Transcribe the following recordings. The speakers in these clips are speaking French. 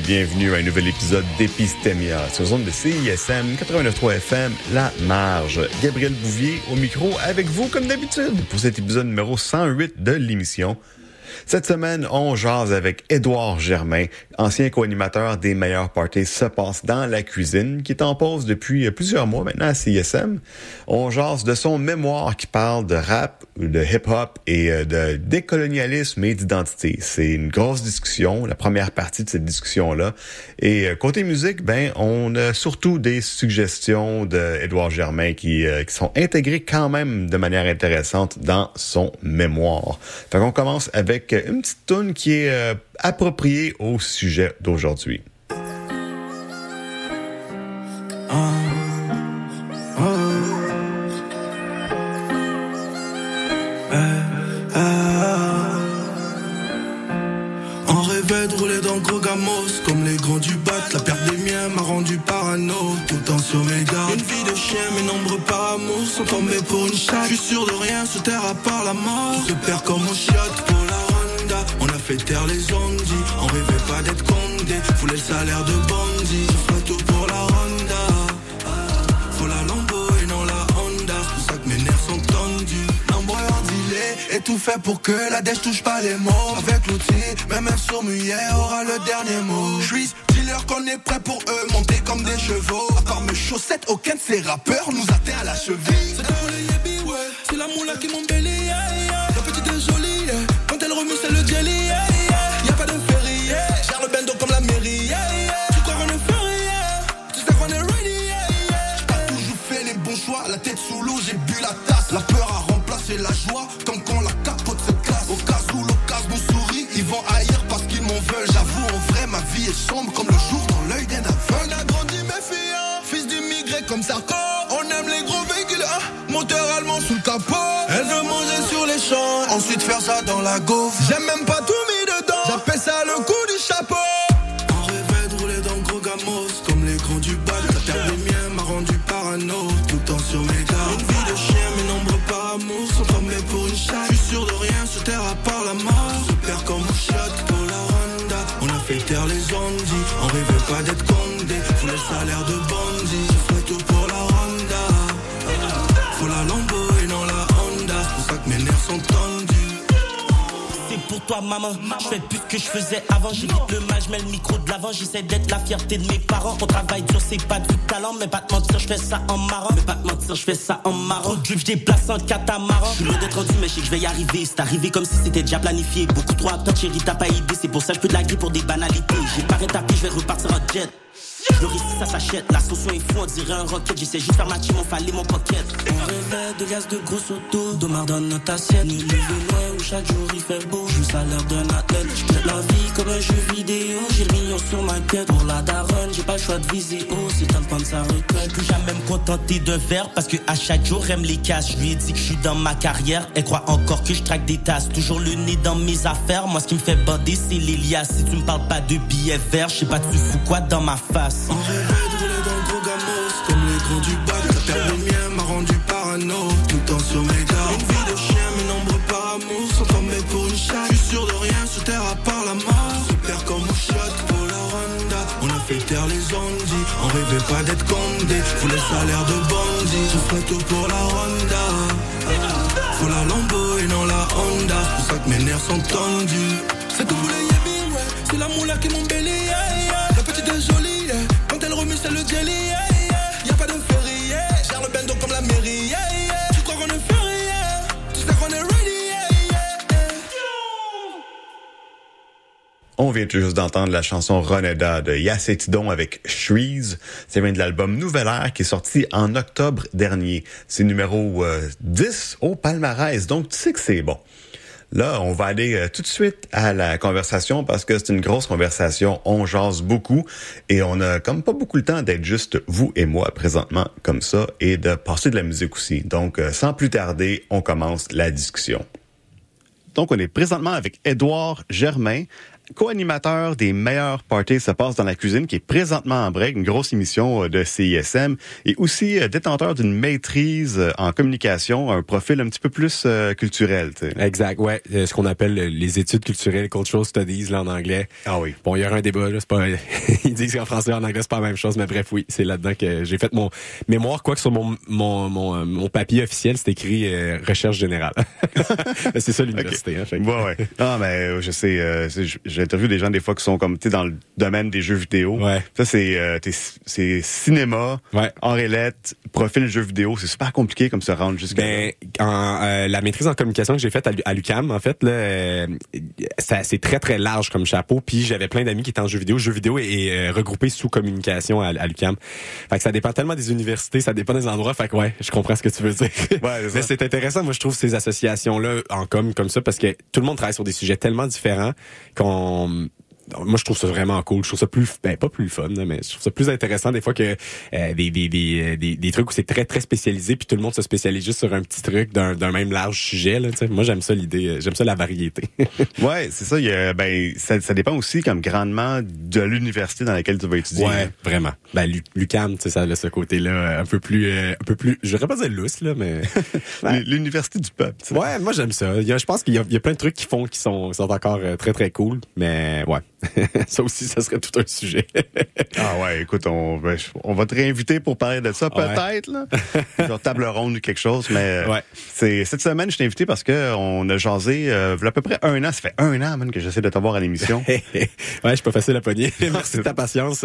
bienvenue à un nouvel épisode d'Épistémia sur zone de CISM 89.3 FM, La Marge. Gabriel Bouvier au micro avec vous comme d'habitude pour cet épisode numéro 108 de l'émission. Cette semaine, on jase avec Édouard Germain, ancien co-animateur des meilleurs parties se passe dans la cuisine, qui est en pause depuis plusieurs mois maintenant à CISM. On jase de son mémoire qui parle de rap, de hip-hop et euh, de décolonialisme et d'identité. C'est une grosse discussion, la première partie de cette discussion-là. Et euh, côté musique, ben, on a surtout des suggestions d'Édouard Germain qui, euh, sont intégrées quand même de manière intéressante dans son mémoire. Fait qu'on commence avec une petite tune qui est euh, appropriée au sujet d'aujourd'hui. Le gros gamos Comme les grands du bat La perte des miens m'a rendu parano Tout le temps sur Une vie de chien mes nombres par amour Sont tombés pour une chatte. Je suis sûr de rien sous terre à part la mort. On se perd comme au chiotte pour la fait taire les zombies. On rêvait pas d'être condé. Voulait le salaire de bandit Je ferai tout pour la Ronda Faut la Lambo et non la Honda. C'est ça que mes nerfs sont tendus. L'embrayeur dealé Et tout fait pour que la dèche touche pas les mots. Avec l'outil, même un sourd aura le dernier mot. Je suis dealer qu'on est prêt pour eux Monter comme des chevaux. À mes chaussettes, aucun de ces rappeurs Nous atteint à la cheville. C'est pour les yébis, ouais. C'est la moula qui m'embellit, ça dans la gaufre. J'aime même pas maman, je fais plus que je faisais avant. J'évite le mal, je mets le micro de l'avant. J'essaie d'être la fierté de mes parents. On travaille dur, c'est pas du talent. Mais pas te mentir, je fais ça en marrant. Mais pas te mentir, je fais ça en marrant. Drip, je déplace en catamaran. Je suis loin d'être rendu mais je sais que je vais y arriver. C'est arrivé comme si c'était déjà planifié. Beaucoup trop à chérie, t'as pas idée. C'est pour ça que je peux laguer pour des banalités. J'ai pas rétabli, je vais repartir en jet. Le risque ça s'achète, la sauce est fou, on dirait un rocket. J'essaie juste faire ma team, on fallait mon pocket. On rêvait de gaz de gros auto, d'Omar dans notre assiette. Nous lever loin où chaque jour. Athlète. J'traite la vie comme un jeu vidéo. J'ai le million sur ma tête. Pour la daronne, j'ai pas le choix de viser haut. C'est temps de prendre sa retraite. Plus jamais me contenter d'un verre parce que à chaque jour elle me les casse. Je lui ai dit que je suis dans ma carrière. Elle croit encore que je traque des tasses. Toujours le nez dans mes affaires. Moi ce qui me fait bander c'est l'Elias. Si tu me parles pas de billets verts, je sais pas tu fous quoi dans ma face? On rêvait de rouler dans le gros gamos Comme les grands du bac La terre des miens m'a rendu parano Tout le temps sur mes gardes Une vie de chien, mes nombres par amour Sont tombés pour une chatte de rien sur terre à part la mort. Perds comme au pour la Honda On a fait taire les ondis On rêvait pas d'être condé. Voulait le salaire de bandit Je ferai tout pour la Honda Faut la Lambo et non la Honda. C'est pour ça que mes nerfs sont tendus. C'est tout pour les yébis, ouais. C'est la moula qui yeah. La petite est jolie. Quand elle remue c'est le jelly, On vient tout juste d'entendre la chanson Roneda de Yacetidon avec Shreeze. Ça vient de l'album Nouvelle Air qui est sorti en octobre dernier. C'est numéro euh, 10 au palmarès, donc tu sais que c'est bon. Là, on va aller euh, tout de suite à la conversation parce que c'est une grosse conversation. On jase beaucoup et on a comme pas beaucoup le temps d'être juste vous et moi présentement comme ça et de passer de la musique aussi. Donc, euh, sans plus tarder, on commence la discussion. Donc, on est présentement avec Édouard Germain, co-animateur des meilleurs parties se passe dans la cuisine, qui est présentement en break, une grosse émission euh, de CISM, et aussi euh, détenteur d'une maîtrise euh, en communication, un profil un petit peu plus culturel. Exact, ouais. ce qu'on appelle les études culturelles, cultural studies là, en anglais. Ah oui. Bon, il y aura un débat, là, c'est pas... Ils disent qu'en français, en anglais, c'est pas la même chose, mais bref, oui, c'est là-dedans que j'ai fait mon mémoire, quoi que sur mon, mon, mon, mon papier officiel, c'est écrit recherche générale. c'est ça l'université. Hein, ouais, ouais. Non, mais je sais, j'interviewe des gens des fois qui sont comme tu dans le domaine des jeux vidéo. Ouais. Ça c'est euh, c'est cinéma, ouais. lettres, profil jeux vidéo, c'est super compliqué comme se rendre jusqu'à ben, en, euh, la maîtrise en communication que j'ai faite à, l'UCAM en fait là euh, c'est très très large comme chapeau puis j'avais plein d'amis qui étaient en jeux vidéo, jeux vidéo est, regroupé sous communication à, à l'UCAM. Fait que ça dépend tellement des universités, ça dépend des endroits, fait que ouais, je comprends ce que tu veux dire. Ouais, Mais c'est intéressant moi je trouve ces associations là en com comme ça parce que tout le monde travaille sur des sujets tellement différents qu'on home moi je trouve ça vraiment cool. Je trouve ça plus ben pas plus fun mais je trouve ça plus intéressant des fois que euh, des, des, des, des, des trucs où c'est très très spécialisé puis tout le monde se spécialise juste sur un petit truc d'un même large sujet là moi j'aime ça l'idée euh, j'aime ça la variété. Ouais c'est ça il y a, ben ça, ça dépend aussi comme grandement de l'université dans laquelle tu vas étudier ouais vraiment. Ben Lucam tu sais ça a ce côté là euh, un peu plus un peu plus je pas dire lousse là mais l'université du peuple ouais moi j'aime ça. Je pense qu'il y, y, a plein de trucs qui font qui sont, qui sont encore très très cool mais ouais ça aussi, ça serait tout un sujet. ah ouais, écoute, on, on va te réinviter pour parler de ça, peut-être, là. Genre table ronde ou quelque chose, mais ouais. c'est cette semaine, je t'ai invité parce que on a jasé euh, il y a à peu près un an. Ça fait un an, man, que j'essaie de t'avoir à l'émission. ouais, je suis pas facile à pogner. Merci de ta patience.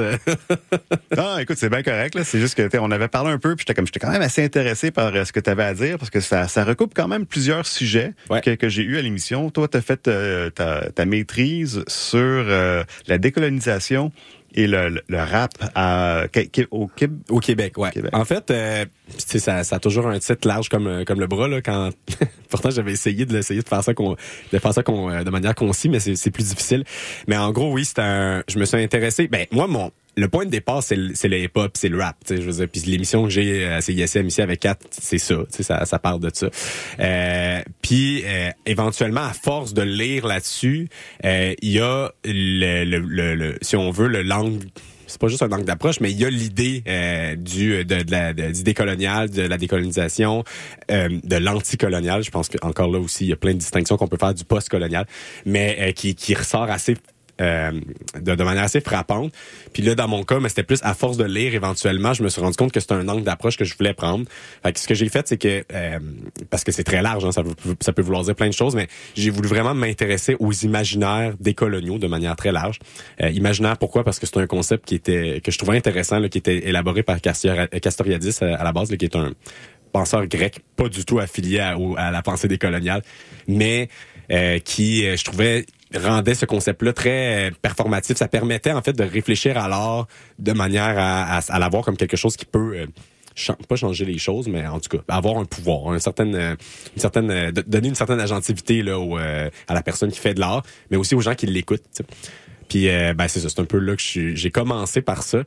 non, écoute, c'est bien correct, là. C'est juste que, on avait parlé un peu, puis j'étais comme, j'étais quand même assez intéressé par euh, ce que tu avais à dire parce que ça, ça recoupe quand même plusieurs sujets que, que j'ai eu à l'émission. Toi, tu as fait euh, ta, ta, maîtrise sur euh, la décolonisation et le, le rap à, au, au Québec. Ouais. En fait, euh, ça, ça a toujours un titre large comme euh, comme le bras là. Quand pourtant j'avais essayé de l'essayer de faire ça qu'on de faire ça qu'on de manière concise, mais c'est plus difficile. Mais en gros, oui, c'est un. Je me suis intéressé. Ben moi, mon le point de départ, c'est le, hip-hop, c'est le rap. Je veux dire, puis l'émission que j'ai à CISM ici avec Kat, c'est ça, ça. Ça parle de ça. Euh, puis euh, éventuellement, à force de lire là-dessus, euh, il y a le, le, le, si on veut, le langue c'est pas juste un angle d'approche, mais il y a l'idée euh, du de, de la d'idée coloniale, de la décolonisation, euh, de l'anticolonial. Je pense qu'encore là aussi, il y a plein de distinctions qu'on peut faire du post-colonial, mais euh, qui, qui ressort assez euh, de, manière assez frappante. Puis là, dans mon cas, mais c'était plus à force de lire éventuellement, je me suis rendu compte que c'était un angle d'approche que je voulais prendre. Fait que ce que j'ai fait, c'est que euh, parce que c'est très large, hein, ça, peut, ça peut vouloir dire plein de choses, mais j'ai voulu vraiment m'intéresser aux imaginaires des coloniaux de manière très large. Euh, imaginaire, pourquoi? Parce que c'est un concept qui était que je trouvais intéressant, là, qui était élaboré par Castoriadis à, à la base, là, qui est un penseur grec, pas du tout affilié à, à la pensée décoloniale, mais euh, qui, je trouvais, rendait ce concept-là très euh, performatif. Ça permettait en fait de réfléchir à l'art de manière à, à, l'avoir comme quelque chose qui peut euh, pas changer les choses, mais en tout cas avoir un pouvoir, une certaine, euh, une certaine, donner une certaine agentivité là à la personne qui fait de l'art, mais aussi aux gens qui l'écoutent. Puis ben c'est ça, c'est un peu là que j'ai commencé par ça.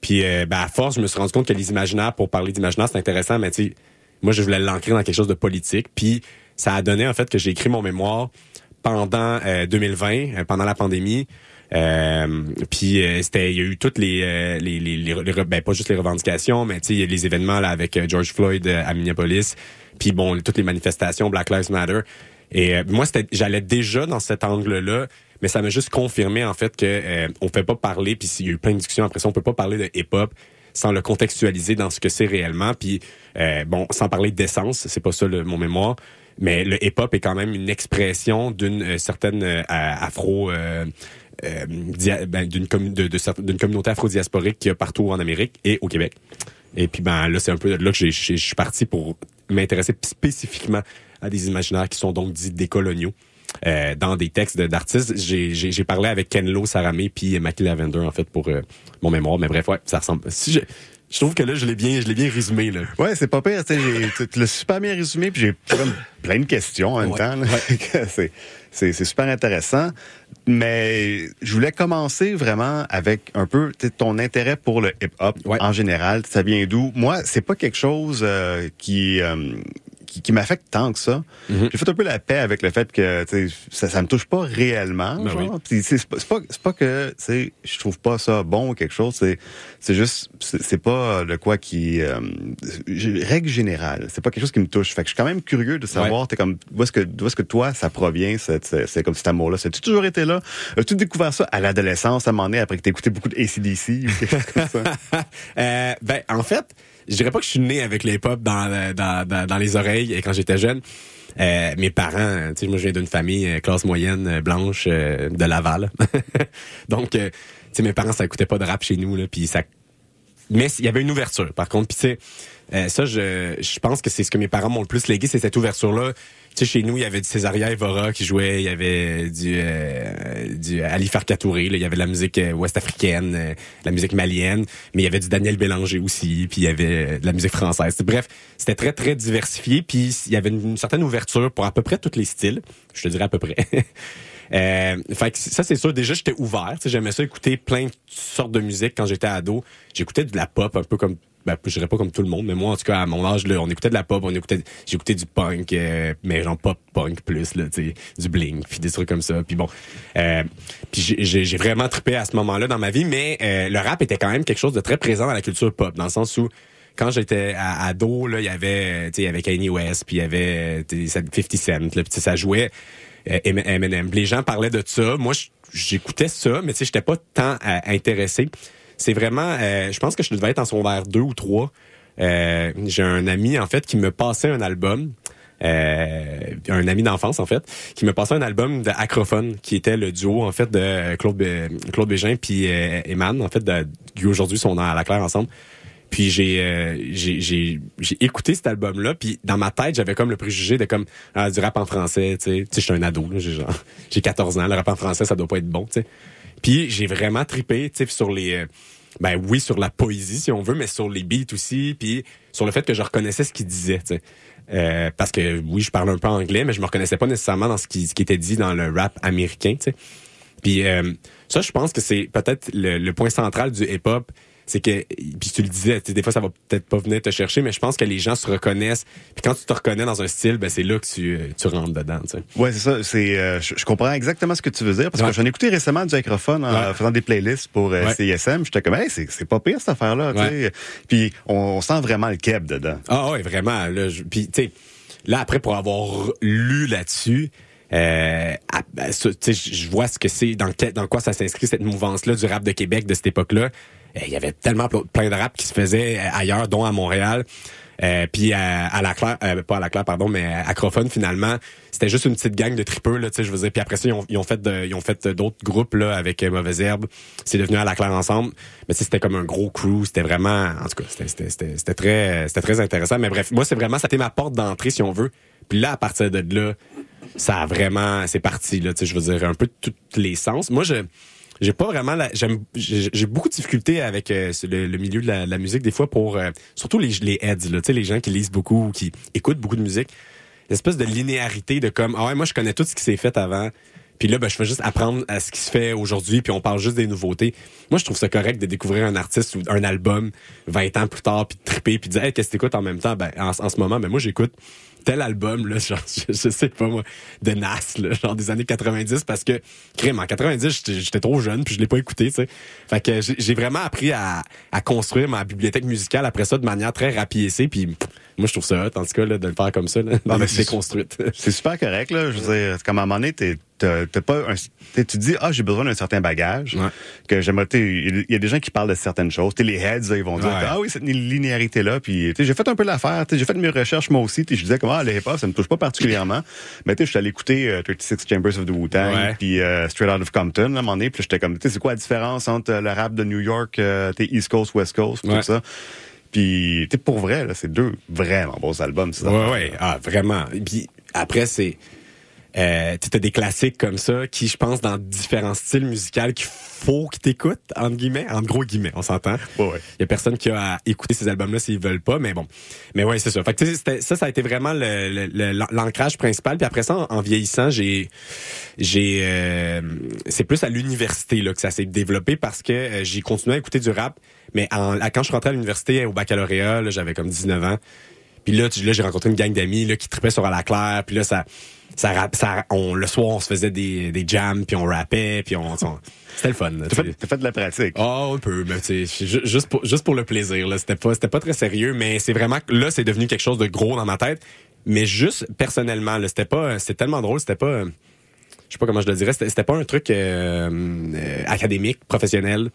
Puis ben, à force, je me suis rendu compte que les imaginaires, pour parler d'imaginaire, c'est intéressant, mais tu moi je voulais l'ancrer dans quelque chose de politique. Puis ça a donné en fait que j'ai écrit mon mémoire pendant 2020, euh, euh, pendant la pandémie. Euh, puis c'était il y a eu toutes les les, les, ben, pas juste les revendications mais tu sais les événements là avec George Floyd à Minneapolis. Puis bon toutes les manifestations Black Lives Matter. Et moi c'était j'allais déjà dans cet angle là mais ça m'a juste confirmé en fait que on peut pas parler puis s'il y a eu plein de discussions après ça on peut pas parler de hip hop sans le contextualiser dans ce que c'est réellement puis bon sans parler d'essence c'est pas ça le, mon mémoire mais le hip-hop est quand même une expression d'une euh, certaine euh, afro... Euh, d'une communauté afro-diasporique qui y a partout en Amérique et au Québec. Et puis ben là, c'est un peu là que je suis parti pour m'intéresser spécifiquement à des imaginaires qui sont donc dits décoloniaux. Euh, dans des textes d'artistes. J'ai parlé avec Ken Lo, Saramé puis Mackie Lavender en fait pour mon mémoire. Mais bref, ouais, ça ressemble. Si je, je trouve que là, je l'ai bien, je l'ai bien résumé, là. Ouais, c'est pas pire, tu l'as super bien résumé, puis j'ai plein de questions en même temps, c'est, c'est, super intéressant. Mais je voulais commencer vraiment avec un peu ton intérêt pour le hip-hop en général. Ça vient d'où? Moi, c'est pas quelque chose euh, qui, euh, qui, qui m'affecte tant que ça. Mhm. J'ai fait un peu la paix avec le fait que tu ça, ça me touche pas réellement. Ben. Puis c'est pas, que tu je trouve pas ça bon ou quelque chose. C'est juste c'est pas de quoi qui euh, règle générale. C'est pas quelque chose qui me touche. Fait que je suis quand même curieux de savoir t'es comme d'où est-ce que est-ce que toi ça provient c'est comme cet amour-là? C'est tu toujours été là? As-tu découvert ça à l'adolescence à un moment donné après que t'as écouté beaucoup de ACDC ou quelque chose comme ça? Euh, ben, en fait, je dirais pas que je suis né avec les pop dans, euh, dans, dans, dans les oreilles et quand j'étais jeune. Euh, mes parents, tu sais, moi je viens d'une famille euh, classe moyenne euh, blanche euh, de Laval. Donc, euh, tu sais, mes parents ça écoutait pas de rap chez nous là, puis ça. Mais il y avait une ouverture. Par contre, puis tu sais, euh, ça je, je pense que c'est ce que mes parents m'ont le plus légué, c'est cette ouverture là. Tu sais, chez nous, il y avait du Césaria Evora qui jouait, il y avait du, euh, du Ali Farka Touré, là, il y avait de la musique euh, ouest-africaine, euh, la musique malienne, mais il y avait du Daniel Bélanger aussi, puis il y avait euh, de la musique française. Bref, c'était très, très diversifié, puis il y avait une, certaine ouverture pour à peu près tous les styles. Je te dirais à peu près. Euh, fait que ça, c'est sûr. Déjà, j'étais ouvert. J'aimais ça écouter plein de sortes de musique quand j'étais ado. J'écoutais de la pop, un peu comme ben, je dirais pas comme tout le monde, mais moi, en tout cas, à mon âge, là, on écoutait de la pop, on écoutait, j'écoutais du punk, euh, mais genre pop punk plus, là, tu du bling, puis des trucs comme ça. Puis bon, euh, puis j'ai- vraiment trippé à ce moment-là dans ma vie, mais euh, le rap était quand même quelque chose de très présent dans la culture pop, dans le sens où quand j'étais ado, là, il y avait, tu sais, il Kanye West, puis il y avait tu sais, 50 Cent, là, puis ça jouait euh, Eminem. Les gens parlaient de ça. Moi, j'écoutais ça, mais tu sais, j'étais pas tant euh, intéressé. C'est vraiment, euh, je pense que je devais être en secondaire 2 ou 3. Euh, J'ai un ami, en fait, qui me passait un album. Euh, un ami d'enfance en fait qui me passait un album de Acrophone qui était le duo en fait de Claude Claude Bégin puis euh, Eman en fait qui aujourd'hui sont à la claire ensemble puis j'ai euh, j'ai écouté cet album là puis dans ma tête j'avais comme le préjugé de comme ah, du rap en français tu sais tu sais je un ado j'ai genre j'ai 14 ans le rap en français ça doit pas être bon tu sais puis j'ai vraiment tripé tu sais sur les euh, ben oui sur la poésie si on veut mais sur les beats aussi puis sur le fait que je reconnaissais ce qu'il disait tu sais Euh, parce que oui je parle un peu anglais mais je me reconnaissais pas nécessairement dans ce qui ce qui était dit dans le rap américain tu sais puis euh, ça, je pense que c'est peut-être le, le point central du hip-hop. C'est que, puis tu le disais, tu sais, des fois ça va peut-être pas venir te chercher, mais je pense que les gens se reconnaissent. Puis quand tu te reconnais dans un style, ben c'est là que tu, euh, tu rentres dedans. Tu sais. Ouais, c'est ça. C'est, euh, je, je comprends exactement ce que tu veux dire parce Ouais. que j'en ai écouté récemment du microphone en Ouais. faisant des playlists pour euh, Ouais. CISM. J'étais comme, hey, c'est, c'est pas pire cette Ouais. sais. Puis on, on sent vraiment le keb dedans. Ah ouais, vraiment. Là, je- puis tu sais, là après pour avoir lu là-dessus, euh, ben, ça, tu sais, je vois ce que c'est, dans, dans quoi ça s'inscrit cette mouvance-là du rap de Québec de cette époque-là. Euh, Il y avait tellement pl- plein de rap qui se faisait euh, ailleurs, dont à Montréal. Euh, puis à, à la Claire, euh, pas à la Claire, pardon, mais à Acrophone finalement, c'était juste une petite gang de tripeux là, tu sais, je veux dire. Puis après ça, ils ont, ils ont fait, de- ils ont fait d'autres groupes là avec euh, Mauvaise Herbe. C'est devenu à la Claire ensemble, mais c'était comme un gros crew. C'était vraiment, en tout cas, c'était, c'était, c'était, c'était très, c'était très intéressant. Mais bref, moi c'est vraiment, ça été ma porte d'entrée si on veut. Puis là, à partir de là, ça a vraiment, c'est parti là. Tu sais, je veux dire un peu de tous les sens. Moi, je j'ai pas vraiment la, j'aime j'ai beaucoup de difficultés avec euh, le, le milieu de la, la musique des fois pour euh, surtout les les heads là, tu sais les gens qui lisent beaucoup ou qui écoutent beaucoup de musique, l'espèce de linéarité de comme ah ouais moi je connais tout ce qui s'est fait avant. Puis là, ben, je fais juste apprendre à ce qui se fait aujourd'hui, puis on parle juste des nouveautés. Moi, je trouve ça correct de découvrir un artiste ou un album 20 ans plus tard, puis de triper, puis de dire hey, qu'est-ce que t'écoutes en même temps? Ben, en, en ce moment, ben moi j'écoute tel album là, genre, je, je sais pas moi, de Nas, là, genre des années 90, parce que crème en 90, j'étais- j'étais trop jeune, puis je l'ai pas écouté, tu sais. Fait que j'ai vraiment appris à, à construire ma bibliothèque musicale après ça de manière très rapiécée, puis pff, moi je trouve ça hot, en tout cas là, de le faire comme ça, là, mais c'est- déconstruite. C'est super correct, là. Je veux dire, comme à un moment donné, t'es, t'as, pas un, t'es- tu te dis, ah, j'ai besoin d'un certain bagage. Ouais. Que j'aimerais, il y a des gens qui parlent de certaines choses. T'sais, les heads, là, ils vont dire, Ouais. ah oui, cette linéarité-là. Puis, t'sais, j'ai fait un peu l'affaire. J'ai fait mes recherches, moi aussi. Je disais, comment, ah, le hip-hop, ça me touche pas particulièrement. Mais, tu sais, je suis allé écouter euh, 36 Chambers of the Wu-Tang, Ouais. puis euh, Straight Out of Compton, là, à un moment donné. Puis, j'étais comme, tu sais, c'est quoi la différence entre euh, le rap de New York, euh, t'sais, East Coast, West Coast, tout ça? Puis, pour vrai, là, c'est deux vraiment bons albums, ces Ouais, ouais, ah, vraiment. Puis après, c'est. Euh, tu as des classiques comme ça qui, je pense, dans différents styles musicaux qu'il faut que t'écoutes, entre guillemets, en gros guillemets, on s'entend. Ouais, ouais. Il y a personne qui a à écouter ces albums-là s'ils veulent pas, mais bon. Mais ouais, c'est ça. Fait que ça, ça a été vraiment le- le- le- l'ancrage principal. Puis après ça, en, en vieillissant, j'ai, j'ai, euh, c'est plus à l'université là que ça s'est développé parce que euh, j'ai continué à écouter du rap. Mais en, à- quand je suis rentré à l'université au baccalauréat, là, j'avais comme 19 ans. Puis là, tu- là j'ai rencontré une gang d'amis là, qui tripaient sur à la claire. Puis là, ça, ça, rap- ça, on, le soir, on se faisait des, des jams, puis on rappait, puis on, on- c'était le fun. T'as fait, t'as fait de la pratique. Ah, un peu, mais tu sais, ju- juste pour, juste pour le plaisir, là. C'était pas, c'était pas très sérieux, mais c'est vraiment, là, c'est devenu quelque chose de gros dans ma tête. Mais juste, personnellement, là, c'était pas, c'était tellement drôle, c'était pas, je sais pas comment je le dirais, c'était, c'était pas un truc, euh, euh, académique, professionnel.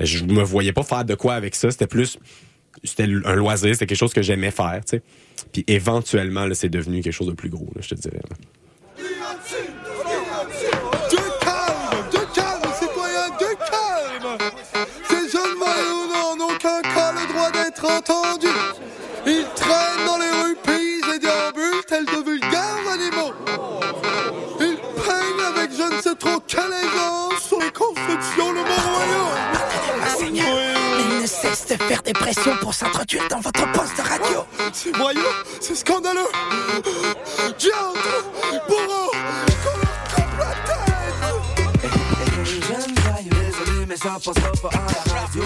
Je me voyais pas faire de quoi avec ça, c'était plus, c'était un loisir, c'était quelque chose que j'aimais faire, tu sais. Puis éventuellement, là, c'est devenu quelque chose de plus gros, là, je te dirais. Cesse de faire des pressions pour s'introduire dans votre poste de radio. Ces voyous, c'est scandaleux. Diantre, bourreau, désolé, mais ça passera pas à la radio.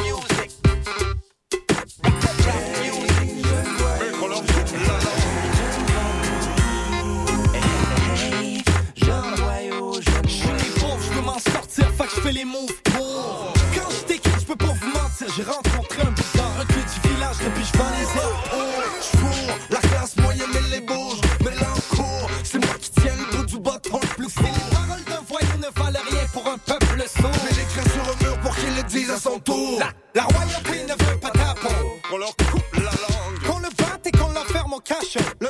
Jeune voyou, jeune Je suis pauvre, je peux m'en sortir, fait que je fais les moves j'ai rencontré un bizarre, un cul du village, depuis je les ailes. Je la classe moyenne et les bourges, mais l'encours, c'est moi qui tiens le bout du bâton le plus court. les paroles d'un voyou ne valent rien pour un peuple sourd. Mais craies sur un mur pour qu'il le dise à son tour. La, royauté ne veut pas ta peau. Qu'on leur coupe la langue. Qu'on le batte et qu'on l'enferme au cachot. Le,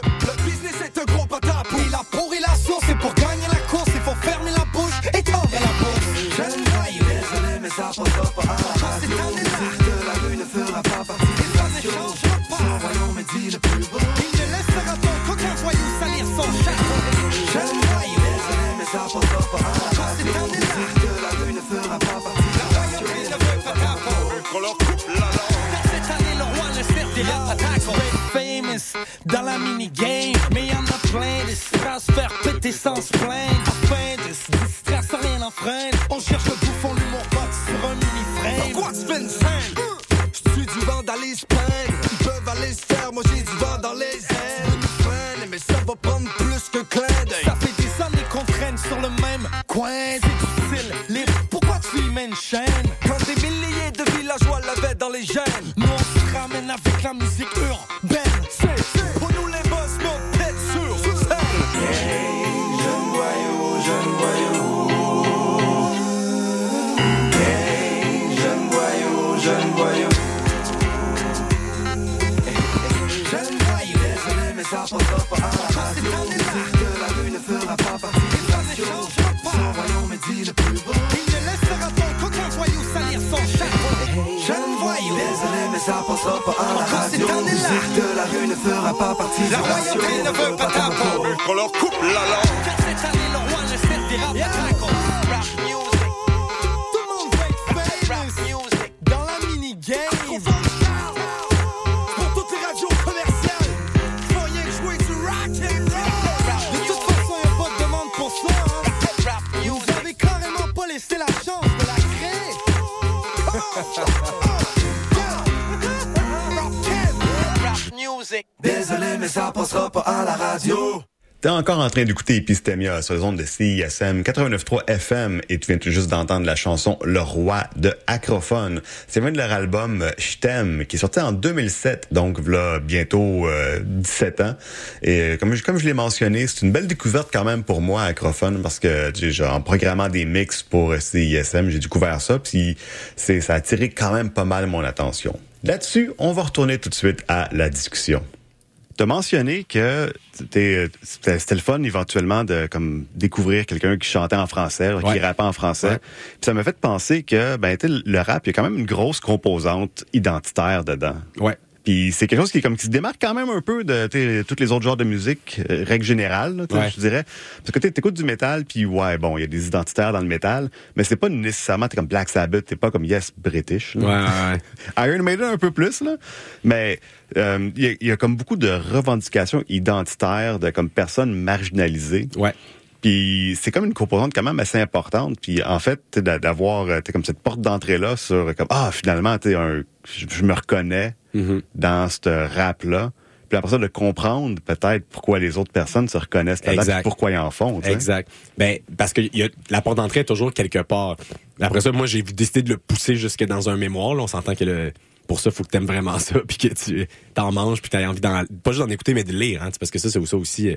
music. Désolé, mais ça passera pas à la radio. T'es encore en train d'écouter Epistemia sur les ondes de CISM 89.3 FM et tu viens tout juste d'entendre la chanson Le Roi de Acrophone. C'est même de leur album euh, Je t'aime qui est sorti en 2007, donc voilà bientôt euh, 17 ans. Et euh, comme je, comme je l'ai mentionné, c'est une belle découverte quand même pour moi Acrophone parce que tu sais, genre, en programmant des mix pour euh, CISM, j'ai découvert ça puis c'est ça a attiré quand même pas mal mon attention. Là-dessus, on va retourner tout de suite à la discussion. T'as mentionné que c'était c'était le fun éventuellement de comme découvrir quelqu'un qui chantait en français, qui Ouais. rappait en français. Ouais. Puis ça m'a fait penser que ben tu le rap, il y a quand même une grosse composante identitaire dedans. Ouais. Puis c'est quelque chose qui comme qui se démarque quand même un peu de tous les autres genres de musique, euh, règle générale, là, Ouais. je dirais. Parce que tu écoutes du métal, puis ouais, bon, il y a des identitaires dans le métal, mais c'est pas nécessairement t'es comme Black Sabbath, t'es pas comme Yes British. là. Ouais, ouais. Iron Maiden un peu plus là, mais euh, il y, a- il y a comme beaucoup de revendications identitaires de comme personnes marginalisées. Ouais. Puis c'est comme une composante quand même assez importante. Puis en fait, d'avoir euh, comme cette porte d'entrée là sur comme ah finalement t'es un, je, je me reconnais Mhm. dans ce rap là. puis après ça, de comprendre peut-être pourquoi les autres personnes se reconnaissent là-dedans, pourquoi ils en font. Exact. Ben, parce que y a, la porte d'entrée est toujours quelque part. Après ça, moi, j'ai décidé de le pousser jusque dans un mémoire. Là. On s'entend que le, pour ça, faut que t'aimes vraiment ça, puis que tu t'en manges, puis t'as envie d'en, pas juste d'en écouter, mais de lire, hein, parce que ça, c'est ça aussi. euh,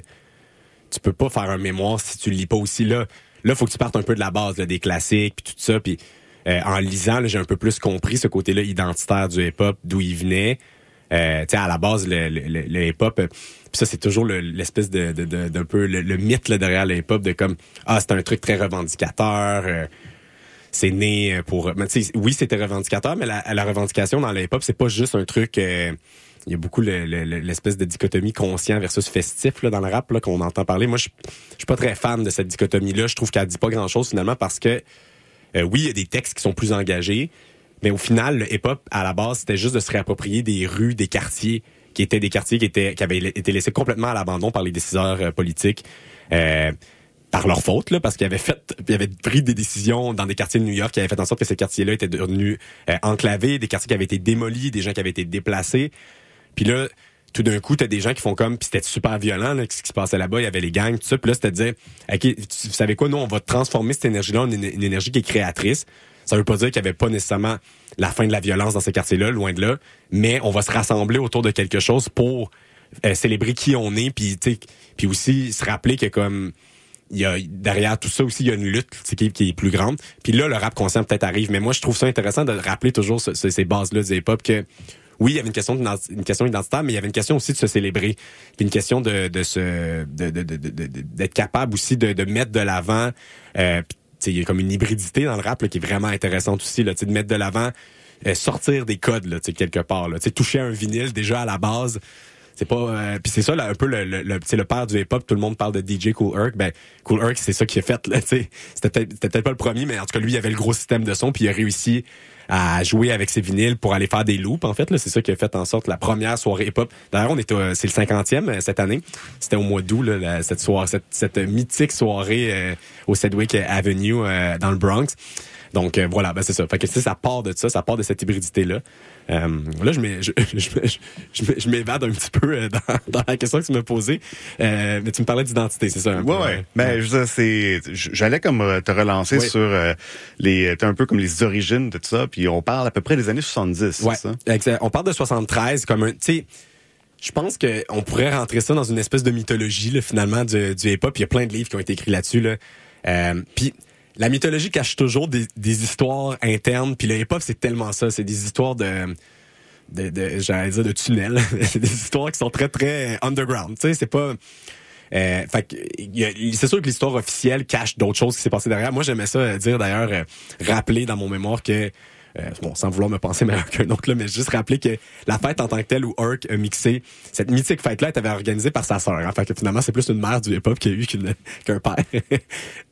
Tu peux pas faire un mémoire si tu le lis pas aussi là. Là, faut que tu partes un peu de la base, là, des classiques, puis tout ça, puis euh, en lisant, j'ai un peu plus compris ce côté-là identitaire du hip-hop, d'où il venait. Euh, à la base, le, le, le- hip-hop, euh, ça, c'est toujours le- l'espèce de, de, de- peu le, mythe là, derrière le hip-hop de comme ah, c'est un truc très revendicateur. euh, c'est né pour. mais oui, c'était revendicateur, mais la, la revendication dans le hip-hop, c'est pas juste un truc. euh, il y a beaucoup le- le- le- l'espèce de dichotomie conscient versus festif là, dans le rap qu'on entend parler. Moi, je je suis pas très fan de cette dichotomie-là. Je trouve qu'elle dit pas grand-chose finalement parce que euh, oui, il y a des textes qui sont plus engagés, mais au final, le hip-hop, à la base, c'était juste de se réapproprier des rues, des quartiers, qui étaient des quartiers qui, étaient, qui avaient été laissés complètement à l'abandon par les décideurs euh, politiques. Euh, par leur faute, là, parce qu'ils avaient fait, ils avaient pris des décisions dans des quartiers de New York qui avaient fait en sorte que ces quartiers-là étaient devenus enclavés, des quartiers qui avaient été démolis, des gens qui avaient été déplacés. Puis là, tout d'un coup, t'as des gens qui font comme, puis c'était super violent, là, ce qui se passait là-bas, il y avait les gangs, tout ça. Puis là, c'était dire, OK, tu- vous savez quoi, nous, on va transformer cette énergie-là en une, énergie qui est créatrice. Ça veut pas dire qu'il y avait pas nécessairement la fin de la violence dans ces quartiers-là, loin de là, mais on va se rassembler autour de quelque chose pour euh, célébrer qui on est, puis puis aussi se rappeler que comme il y a derrière tout ça aussi il y a une lutte qui, qui est plus grande. Puis là le rap conscient peut-être arrive, mais moi je trouve ça intéressant de rappeler toujours ce- ce- ces bases là du hip-hop que oui, il y avait une question, une question identitaire, mais il y avait une question aussi de se célébrer. Puis une question de, de se, de, de, de, d'être capable aussi de, mettre de l'avant. Euh, il y a comme une hybridité dans le rap là, qui est vraiment intéressante aussi, là, de mettre de l'avant, euh, sortir des codes là, quelque part. Là, toucher un vinyle déjà à la base. C'est pas euh, puis c'est ça là, un peu le le, le, le père du hip-hop, tout le monde parle de DJ Cool Herc, ben Cool Herc c'est ça qui est fait là, tu sais. C'était peut-être peut-être pas le premier mais en tout cas lui il avait le gros système de son puis il a réussi à jouer avec ses vinyles pour aller faire des loops en fait c'est ça qui a fait en sorte la première soirée hip-hop. D'ailleurs on était c'est le 50e euh, cette année. C'était au mois d'août cette soirée cette, cette mythique soirée euh, au Sedgwick Avenue euh, dans le Bronx. Donc euh, voilà, ben c'est ça. Fait que ça part de ça, ça part de cette hybridité là. Euh, là, je m'é- je, je, je, je, je m'évade un petit peu euh, dans, dans la question que tu m'as posée. Euh, mais tu me parlais d'identité, c'est ça? peu, Ouais, ouais. Ben, je c'est, j'allais comme euh, te relancer Oui. sur euh, les, un peu comme les origines de tout ça, puis on parle à peu près des années 70, Ouais, ça? exact. On parle de 73 comme un, tu sais, je pense que on pourrait rentrer ça dans une espèce de mythologie là, finalement du, du hip-hop. Il y a plein de livres qui ont été écrits là-dessus là. Euh, puis la mythologie cache toujours des, des histoires internes. Puis le hip-hop c'est tellement ça, c'est des histoires de de, de j'allais dire de tunnels, des histoires qui sont très très underground. Tu sais, c'est pas euh, fait c'est sûr que l'histoire officielle cache d'autres choses qui s'est passé derrière. Moi, j'aimais ça euh, dire d'ailleurs, euh, rappeler dans mon mémoire que, euh, bon, sans vouloir me penser meilleur qu'un autre, là, mais juste rappeler que la fête en tant que telle où Urk a mixé, cette mythique fête-là, était organisée par sa sœur. Hein, fait que finalement, c'est plus une mère du hip-hop qu'il y a eu qu'un père.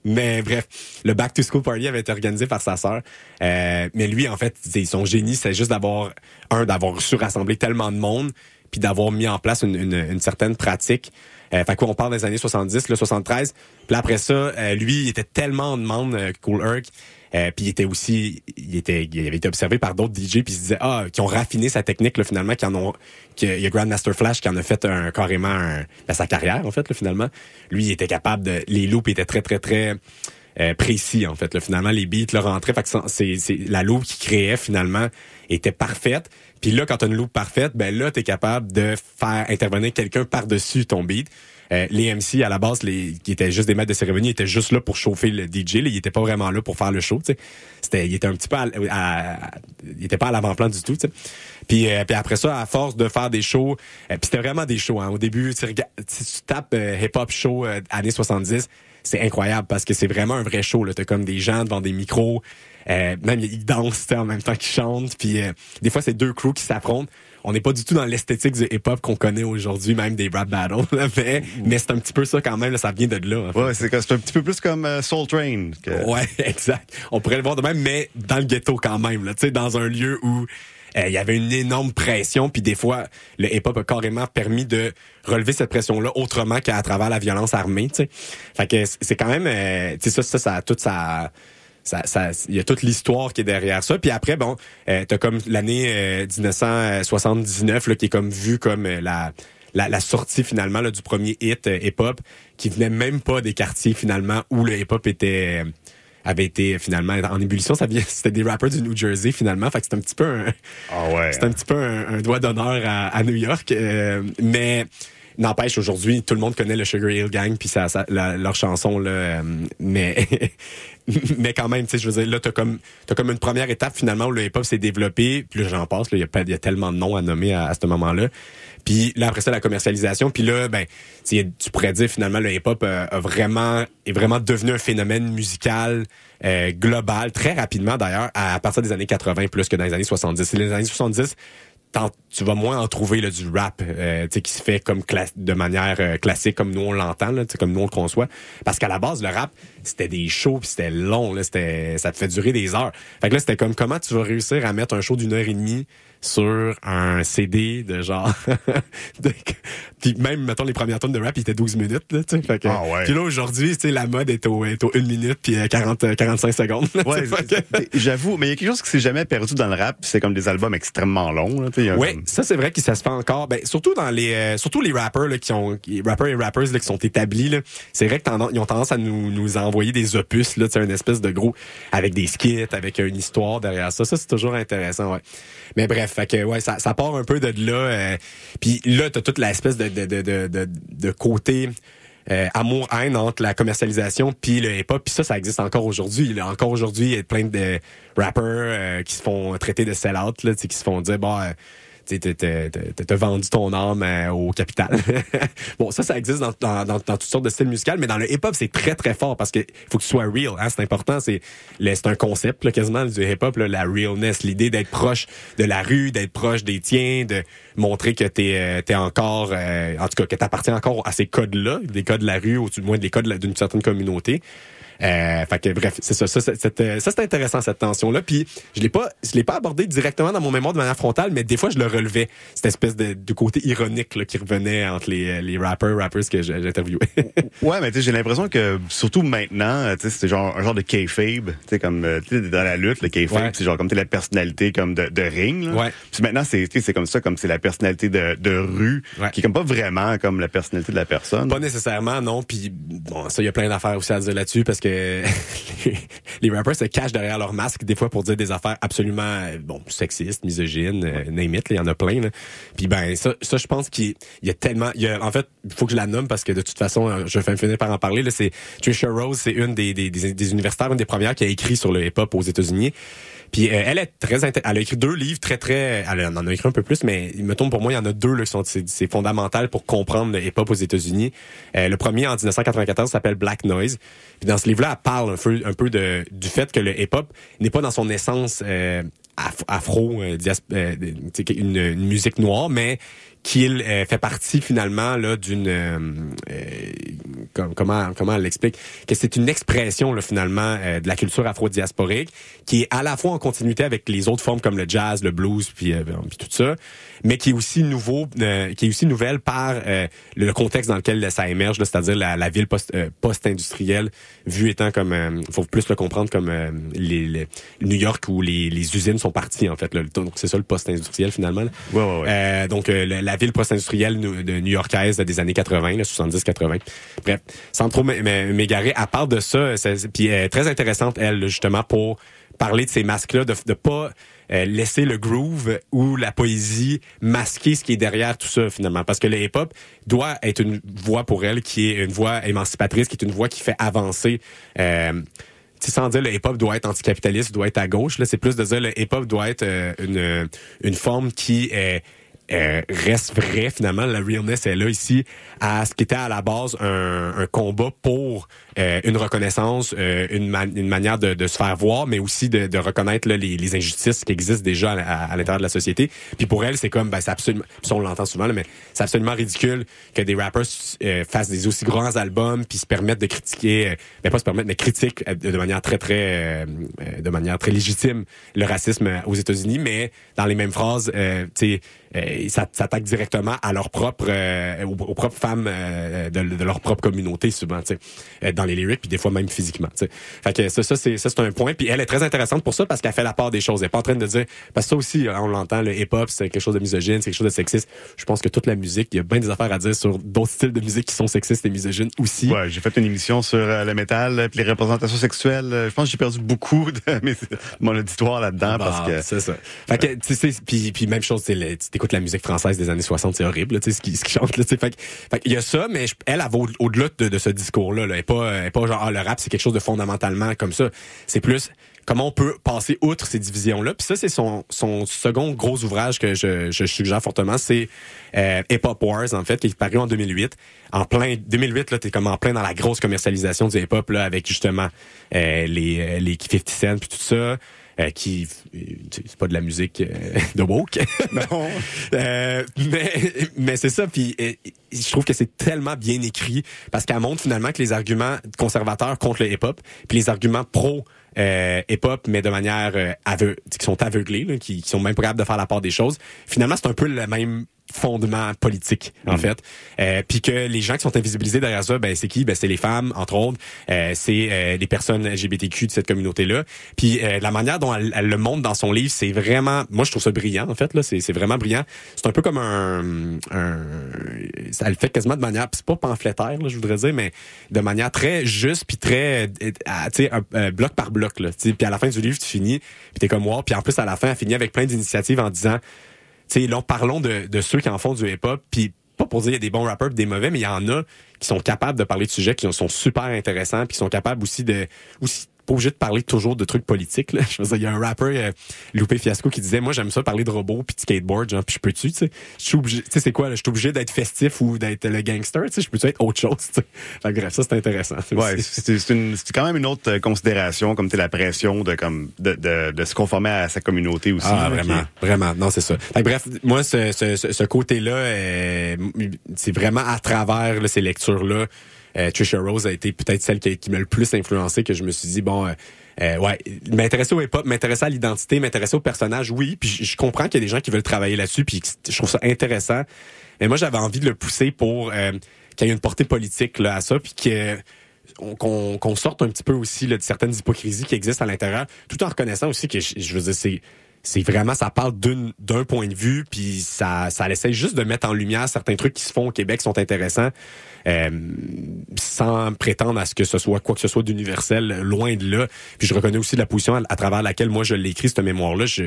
mais bref, le Back to School Party avait été organisé par sa sœur. Euh, mais lui, en fait, son génie, c'est juste d'avoir, un, d'avoir su rassembler tellement de monde, puis d'avoir mis en place une, une, une certaine pratique. Euh, fait quoi, on parle des années 70, le 73. Puis après ça, euh, lui, il était tellement en demande, euh, Cool Herc. Euh, puis il était aussi, il était, il avait été observé par d'autres DJ, puis il se disait ah, qui ont raffiné sa technique là finalement, qui en ont, qu'il y a Grandmaster Flash qui en a fait un carrément un, ben, sa carrière en fait là, finalement. Lui, il était capable de, les loops étaient très très très euh, précis en fait. Là, finalement, les beats le rentraient, fait que c'est, la loop qu'il créait finalement était parfaite. Puis là, quand t'as une loop parfaite, ben là, t'es capable de faire intervenir quelqu'un par-dessus ton beat. Euh, les MC, à la base, les, qui étaient juste des maîtres de cérémonie, étaient juste là pour chauffer le DJ. Ils étaient pas vraiment là pour faire le show. tu sais. C'était, il était un petit peu, à, à- il était pas à l'avant-plan du tout. Puis, euh, puis après ça, à force de faire des shows, euh, puis c'était vraiment des shows. Hein. Au début, tu, regardes- si tu tapes euh, hip-hop show euh, années 70, c'est incroyable parce que c'est vraiment un vrai show. Là. T'as comme des gens devant des micros, euh, même ils dansent en même temps qu'ils chantent. Puis euh, des fois, c'est deux crews qui s'affrontent. On n'est pas du tout dans l'esthétique du hip-hop qu'on connaît aujourd'hui, même des rap battles. là, mais mais c'est un petit peu ça quand même. Là, ça vient de là. en fait. Ouais, c'est, un petit peu plus comme euh, Soul Train. que- Ouais, exact. On pourrait le voir de même, mais dans le ghetto quand même, là, tu sais, dans un lieu où euh, il y avait une énorme pression, puis des fois, le hip-hop a carrément permis de relever cette pression-là autrement qu'à travers la violence armée, tu sais. Fait que c'est- quand même, euh, tu sais, ça, ça, ça a toute sa ça, ça, il y a toute l'histoire qui est derrière ça. Puis après, bon, euh, t'as comme l'année euh, 1979 là, qui est comme vue comme euh, la la, la sortie finalement là, du premier hit euh, hip-hop qui venait même pas des quartiers finalement où le hip-hop était avait été finalement en ébullition. Ça vient, c'était des rappers du New Jersey finalement. Fait que c'est un petit peu un, Ah ouais. c'est un petit peu un, un doigt d'honneur à, à New York. euh, mais n'empêche, aujourd'hui, tout le monde connaît le Sugar Hill Gang puis ça, leur chanson là. euh, mais mais quand même, tu sais, je veux dire, là, t'as comme t'as comme une première étape finalement où le hip-hop s'est développé. Puis là, j'en passe. Il y y a tellement de noms à nommer à, ce moment-là. Puis là après ça, la commercialisation. Puis là, ben, tu pourrais dire finalement le hip-hop euh, a vraiment est vraiment devenu un phénomène musical euh, global très rapidement d'ailleurs à, partir des années 80 plus que dans les années 70. C'est les années 70 t'en- tu vas moins en trouver là, du rap euh, qui se fait comme de manière euh, classique comme nous on l'entend comme nous on le conçoit. Parce qu'à la base le rap c'était des shows puis c'était long là, c'était ça te fait durer des heures fait que là c'était comme comment tu vas réussir à mettre un show d'une heure et demie sur un CD de genre de- puis même mettons les premières tonnes de rap ils étaient 12 minutes là, tu sais fait que Ah ouais. puis là aujourd'hui tu sais la mode est au est au 1 minute puis euh, 40 euh, 45 secondes là, Ouais, que- j'avoue, mais il y a quelque chose qui s'est jamais perdu dans le rap, c'est comme des albums extrêmement longs. Oui, comme- ça c'est vrai que ça se fait encore. Ben, surtout dans les, euh, surtout les rappers là, qui ont, les rappers et rappers là, qui sont établis. là, C'est vrai qu'ils ont tendance à nous, nous envoyer des opus, là, une espèce de gros avec des skits, avec une histoire derrière ça. Ça c'est toujours intéressant. Ouais. Mais bref, fait que ouais, ça, ça part un peu de là. euh, Puis là, t'as toute l'espèce de, de, de, de, de, côté. euh, amour-haine entre la commercialisation puis le hip-hop. Puis ça, ça existe encore aujourd'hui. Encore aujourd'hui, il y a plein de rappers euh, qui se font traiter de sell-out, qui se font dire, bah, euh, tu t'as- vendu ton âme euh, au capital. bon, ça, ça existe dans, dans, dans, toutes sortes de styles musicaux, mais dans le hip-hop, c'est très, très fort parce que faut que tu sois real. Hein, c'est important. C'est un concept là, quasiment du hip-hop, la realness, l'idée d'être proche de la rue, d'être proche des tiens, de montrer que t'es euh, t'es encore, euh, en tout cas, que t'appartiens encore à ces codes-là, des codes de la rue, ou du moins des codes d'une certaine communauté. Euh, fait que bref, c'est ça. Ça, c'est- c'est intéressant cette tension-là. Puis je l'ai pas, je l'ai pas abordé directement dans mon mémoire de manière frontale, mais des fois je le relevais. Cette espèce de, de côté ironique là, qui revenait entre les, les rappers, rappers que j'ai- j'interviewais. Ouais, mais tu sais, j'ai l'impression que surtout maintenant, euh, tu sais, c'est genre un genre de kayfabe, tu sais, comme euh, tu sais, dans la lutte, le kayfabe, Ouais. c'est genre comme tu la personnalité comme de, de ring. Là. Ouais. Puis maintenant, c'est tu sais, c'est comme ça, comme c'est la personnalité de, de rue, Ouais. qui est comme pas vraiment comme la personnalité de la personne. Pas nécessairement, non. Puis bon, ça, il y a plein d'affaires aussi à dire là-dessus parce que les, les rappers se cachent derrière leur masque des fois pour dire des affaires absolument euh, bon sexistes, misogynes, euh, name it, il y en a plein. Là. Puis ben ça, ça je pense qu'il y a tellement, il y a, en fait, il faut que je la nomme parce que de toute façon, euh, je vais finir par en parler. Là, c'est Trisha Rose, c'est une des, des, des, des universitaires, une des premières qui a écrit sur le hip-hop aux États-Unis. Puis euh, elle est très elle a écrit deux livres très très elle en a écrit un peu plus mais il me tombe pour moi il y en a deux là, qui sont c'est, fondamental pour comprendre le hip-hop aux États-Unis. Euh, le premier en 1994 s'appelle Black Noise. Puis dans ce livre-là, elle parle un peu un peu de du fait que le hip-hop n'est pas dans son essence euh, af- afro euh, une musique noire mais qu'il euh, fait partie finalement là d'une euh, euh, com- comment comment elle l'explique? Que c'est une expression là, finalement euh, de la culture afro-diasporique qui est à la fois en continuité avec les autres formes comme le jazz, le blues puis, euh, puis tout ça, mais qui est aussi nouveau euh, qui est aussi nouvelle par euh, le contexte dans lequel ça émerge, c'est-à-dire la, la ville post, euh, post-industrielle vue étant comme euh, faut plus le comprendre comme euh, les, les- New York où les, les usines sont parties en fait là. donc c'est ça le post-industriel finalement. là. Ouais, ouais, ouais. Euh, donc euh, le- la ville post-industrielle New-Yorkaise des années 80, là, 70-80. Bref, sans trop m'égarer, à part de ça, puis elle est très intéressante elle justement pour parler de ces masques-là, de, de pas euh, laisser le groove ou la poésie masquer ce qui est derrière tout ça finalement, parce que le hip-hop doit être une voix pour elle qui est une voix émancipatrice, qui est une voix qui fait avancer. Euh, sans dire le hip-hop doit être anticapitaliste, doit être à gauche. Là, c'est plus de dire le hip-hop doit être euh, une une forme qui est euh, reste vrai finalement la realness est là ici à ce qui était à la base un, un combat pour euh, une reconnaissance euh, une, ma- une manière de, de se faire voir mais aussi de, de reconnaître là, les, les injustices qui existent déjà à, à- à l'intérieur de la société. Puis pour elle c'est comme ben, c'est absolument on l'entend souvent là, mais c'est absolument ridicule que des rappers euh, fassent des aussi grands albums puis se permettent de critiquer euh, ben pas se permettre mais critiquent euh, de, manière très très de manière très légitime le racisme aux États-Unis. Mais dans les mêmes phrases tu sais euh, ça s'attaque directement à leur propre, euh, aux, aux, propres femmes euh, de, de, leur propre communauté souvent, tu sais, dans les lyrics, puis des fois même physiquement. Tu sais. Fait que ça, ça c'est ça c'est un point. Puis elle est très intéressante pour ça parce qu'elle fait la part des choses. Elle est pas en train de dire parce que ça aussi, on l'entend, le hip-hop c'est quelque chose de misogyne, c'est quelque chose de sexiste. Je pense que toute la musique, il y a bien des affaires à dire sur d'autres styles de musique qui sont sexistes et misogynes aussi. Ouais, j'ai fait une émission sur le métal, puis les représentations sexuelles. Je pense que j'ai perdu beaucoup de mon auditoire là-dedans parce que c'est ça. Fait que tu sais puis puis même chose, tu écoutes la musique française des années 60, c'est horrible, tu sais ce qui ce qui chante là. Fait, fait qu'il y a ça, mais elle, elle va au- au-delà de, ce discours-là. Là. Elle est pas, elle est pas genre ah, le rap c'est quelque chose de fondamentalement comme ça. C'est plus comment on peut passer outre ces divisions-là. Puis ça, c'est son, son second gros ouvrage que je, je suggère fortement, c'est euh, Hip Hop Wars, en fait, qui est paru en 2008. En plein 2008, là, t'es comme en plein dans la grosse commercialisation du hip-hop, là, avec justement euh, les, euh, les 50 Cent puis tout ça. Euh, qui euh, c'est pas de la musique euh, de woke Non. Euh, mais mais c'est ça puis euh, je trouve que c'est tellement bien écrit parce qu'elle montre finalement que les arguments conservateurs contre le hip-hop puis les arguments pro euh, hip-hop mais de manière euh, aveu qui sont aveuglés là, qui, qui sont même pas capables de faire la part des choses finalement c'est un peu le même fondement politique en fait. Euh, puis que les gens qui sont invisibilisés derrière ça ben c'est qui? Ben c'est les femmes entre autres. Euh, c'est euh, les personnes LGBTQ de cette communauté là puis euh, la manière dont elle, elle le montre dans son livre c'est vraiment moi je trouve ça brillant en fait là. C'est c'est vraiment brillant. C'est un peu comme un, un ça le fait quasiment de manière c'est pas pamphlétaire là, je voudrais dire mais de manière très juste puis très euh, tu sais euh, bloc par bloc là tu sais. puis à la fin du livre tu finis puis t'es comme wow. Puis en plus à la fin elle finit avec plein d'initiatives en disant sais, là, parlons de, ceux qui en font du hip-hop, puis pas pour dire qu'il y a des bons rappeurs pis des mauvais, mais il y en a qui sont capables de parler de sujets qui sont super intéressants, puis qui sont capables aussi de... aussi pas obligé de parler toujours de trucs politiques. Là. Je il y a un rappeur, euh, Loupé Fiasco, qui disait, moi j'aime ça parler de robots puis de skateboard, genre, puis je peux-tu, tu sais? Je suis obligé, tu sais, c'est quoi, là? je suis obligé d'être festif ou d'être le gangster, tu sais, je peux-tu être autre chose, tu sais? Fait bref, ça c'est intéressant. Ouais, C'est- quand même une autre euh, considération, comme tu la pression de comme de, de, de se conformer à sa communauté aussi. Ah, vraiment, vraiment. Non, c'est ça. Fait bref, moi, ce, ce, ce- ce côté-là, euh, c'est vraiment à travers là, ces lectures-là. Euh, Trisha Rose a été peut-être celle qui, m'a le plus influencé, que je me suis dit, bon, euh, euh, ouais, m'intéresser au hip-hop, m'intéresser à l'identité, m'intéresser au personnage, oui. Puis je, comprends qu'il y a des gens qui veulent travailler là-dessus, puis je trouve ça intéressant. Mais moi, j'avais envie de le pousser pour euh, qu'il y ait une portée politique là, à ça, puis que on- qu'on qu'on sorte un petit peu aussi là, de certaines hypocrisies qui existent à l'intérieur, tout en reconnaissant aussi que je, je veux dire c'est c'est vraiment ça parle d'un point de vue puis ça ça essaie juste de mettre en lumière certains trucs qui se font au Québec qui sont intéressants euh, sans prétendre à ce que ce soit quoi que ce soit d'universel loin de là. Puis je reconnais aussi la position à, travers laquelle moi je l'écris cette mémoire là je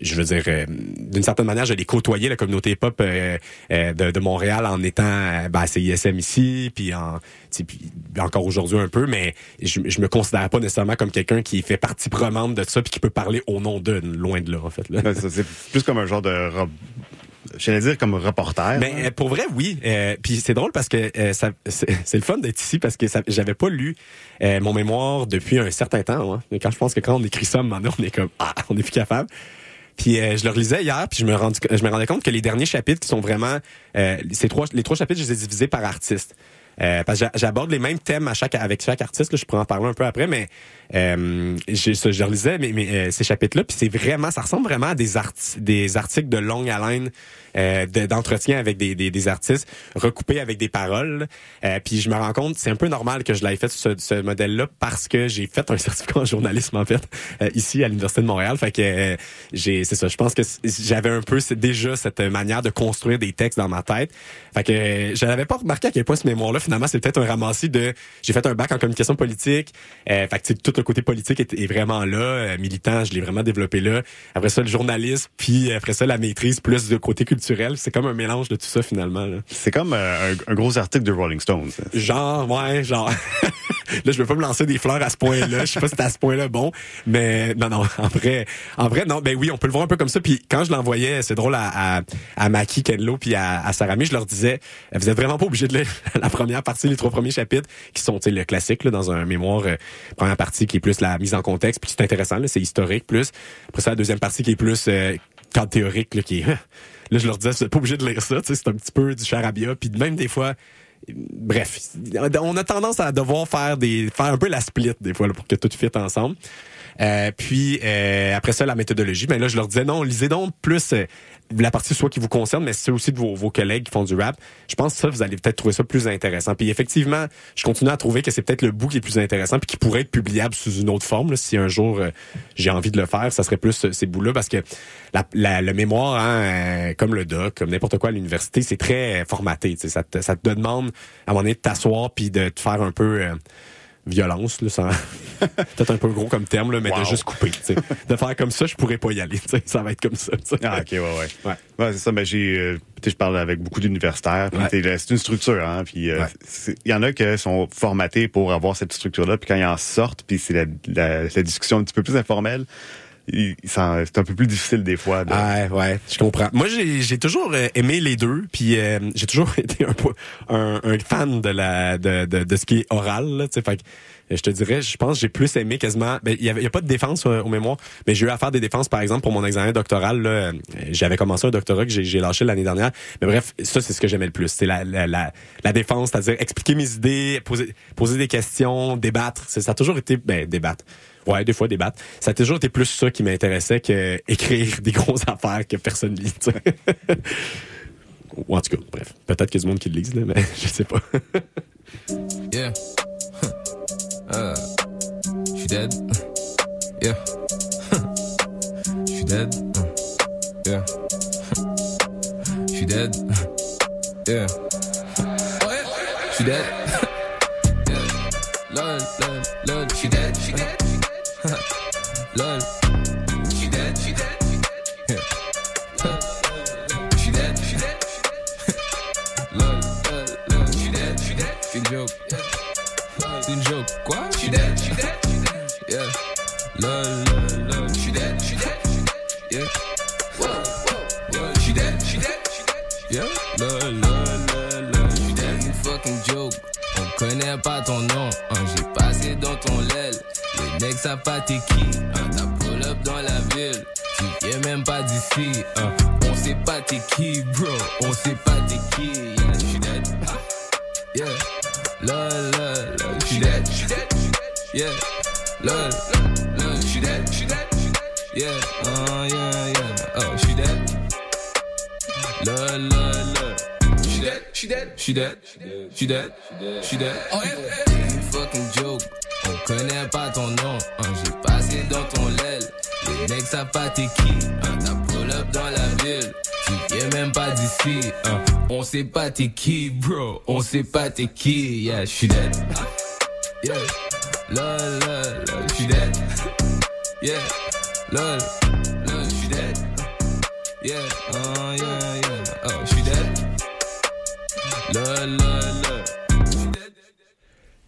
je veux dire euh, d'une certaine manière je l'ai côtoyé la communauté hip hop de, de Montréal en étant euh, ben, CISM ici puis en puis encore aujourd'hui un peu mais je, je me considère pas nécessairement comme quelqu'un qui fait partie prenante de ça puis qui peut parler au nom de loin de là en fait là. C'est plus comme un genre de j'allais dire comme reporter. Mais euh, pour vrai, oui. Euh, puis c'est drôle parce que euh, ça, c'est, le fun d'être ici parce que ça, j'avais pas lu euh, mon mémoire depuis un certain temps. Hein. Mais quand je pense que quand on écrit ça, à un moment donné, on est comme ah, on est plus capable. Puis je le relisais hier, puis je me, rendu, je me rendais compte que les derniers chapitres qui sont vraiment ces trois, les trois chapitres, je les ai divisés par artiste. Euh, parce que j'a- j'aborde les mêmes thèmes à chaque, avec chaque artiste. Là, je pourrais en parler un peu après, mais euh, je, je, relisais mais, mais, euh, ces chapitres-là, puis c'est vraiment, ça ressemble vraiment à des, des articles de longue haleine euh, de- d'entretien avec des, des, des artistes recoupés avec des paroles. Euh, puis je me rends compte, c'est un peu normal que je l'ai fait ce, ce modèle-là parce que j'ai fait un certificat en journalisme en fait euh, ici à l'université de Montréal. Fait que euh, j'ai, c'est ça. Je pense que j'avais un peu déjà cette manière de construire des textes dans ma tête. Fait que je n'avais pas remarqué à quel point ce mémoire-là finalement c'est peut-être un ramassis de. J'ai fait un bac en communication politique. Fait que tout le côté politique est, est vraiment là. Euh, militant, je l'ai vraiment développé là. Après ça, le journalisme, puis après ça, la maîtrise plus de côté culturel. C'est comme un mélange de tout ça finalement. C'est comme euh, un, un gros article de Rolling Stone. ça. Genre, ouais, genre. là, je veux pas me lancer des fleurs à ce point-là. Je sais pas si c'est à ce point-là bon, mais non, non. En vrai, en vrai, non. Ben oui, on peut le voir un peu comme ça. Puis quand je l'envoyais, c'est drôle à, à, à Maki, Kenlo, puis à, à Sarami, je leur disais, vous êtes vraiment pas obligés de lire la première partie, les trois premiers chapitres, qui sont, le classique là, dans un mémoire. euh, première partie qui est plus la mise en contexte, puis c'est intéressant, c'est historique plus. Après ça, la deuxième partie qui est plus euh, théorique, là, qui est Là, je leur disais, êtes pas obligé de lire ça, tu sais, c'est un petit peu du charabia. Puis même des fois, bref, on a tendance à devoir faire des faire un peu la split des fois là, pour que tout fit ensemble. Euh, puis euh, après ça, la méthodologie. Ben là, je leur disais non, lisez donc plus euh, la partie soit qui vous concerne, mais c'est aussi de vos, vos collègues qui font du rap. Je pense que ça, vous allez peut-être trouver ça plus intéressant. Puis effectivement, je continue à trouver que c'est peut-être le bout qui est plus intéressant, puis qui pourrait être publiable sous une autre forme. là. si un jour euh, j'ai envie de le faire, ça serait plus euh, ces bouts-là, parce que la, la- le mémoire, hein, euh, comme le doc, comme n'importe quoi à l'université, c'est très euh, formaté. Ça te, ça te demande à un moment donné de t'asseoir puis de te faire un peu violence, là, sans- peut-être un peu gros comme terme, là, mais Wow. de juste couper. De faire comme ça, je pourrais pas y aller. Ça va être comme ça. Ah, ok, ouais, ouais. Ouais. Ouais, c'est ça. Ben, j'ai, euh, tu sais, je parle avec beaucoup d'universitaires. Ouais. C'est une structure, hein. Puis, euh, il y en a qui sont formatés pour avoir cette structure-là. Puis quand ils en sortent, puis c'est la, la, la discussion un petit peu plus informelle, c'est un peu plus difficile des fois. de- ouais, je comprends. Moi, j'ai j'ai toujours euh, aimé les deux, puis euh, j'ai toujours été un, un, un fan de la de, de, de ce qui est oral. Là, fait je te dirais, je pense j'ai plus aimé quasiment. Ben, il y avait, il y a pas de défense euh, au mémoire, mais j'ai eu à faire des défenses, par exemple, pour mon examen doctoral. Euh, j'avais commencé un doctorat que j'ai lâché l'année dernière. Mais bref, ça, c'est ce que j'aimais le plus. C'est la, la, la, la défense, c'est-à-dire expliquer mes idées, poser, poser des questions, débattre. Ça a toujours été, ben, débattre. Ouais, des fois débattre. Ça a toujours été plus ça qui m'intéressait que écrire des grosses affaires que personne lit. Ou en tout cas, bref. Peut-être qu'il y a du monde qui le lise, mais je sais pas. Yeah. uh, she dead. Yeah. she dead. Uh, yeah. she dead. Yeah. Yeah. She dead. yeah. Lol, lol, lol. She dead. She dead. lol. She dead. She dead. Oh, yeah. Une fucking joke. On connaît pas ton nom. Hein, J'ai passé dans ton l'aile. Les mecs savent pas t'es qui. Hein, T'as pull up dans la ville. Tu viens même pas d'ici. Hein. On sait pas t'es qui, bro. On sait pas t'es qui. Yeah, she dead. Yeah. Lol, lol, lol. She dead. Yeah. Lol, lol. She dead. Yeah. Oh, yeah, yeah. Oh, she dead. Lol, lol, lol.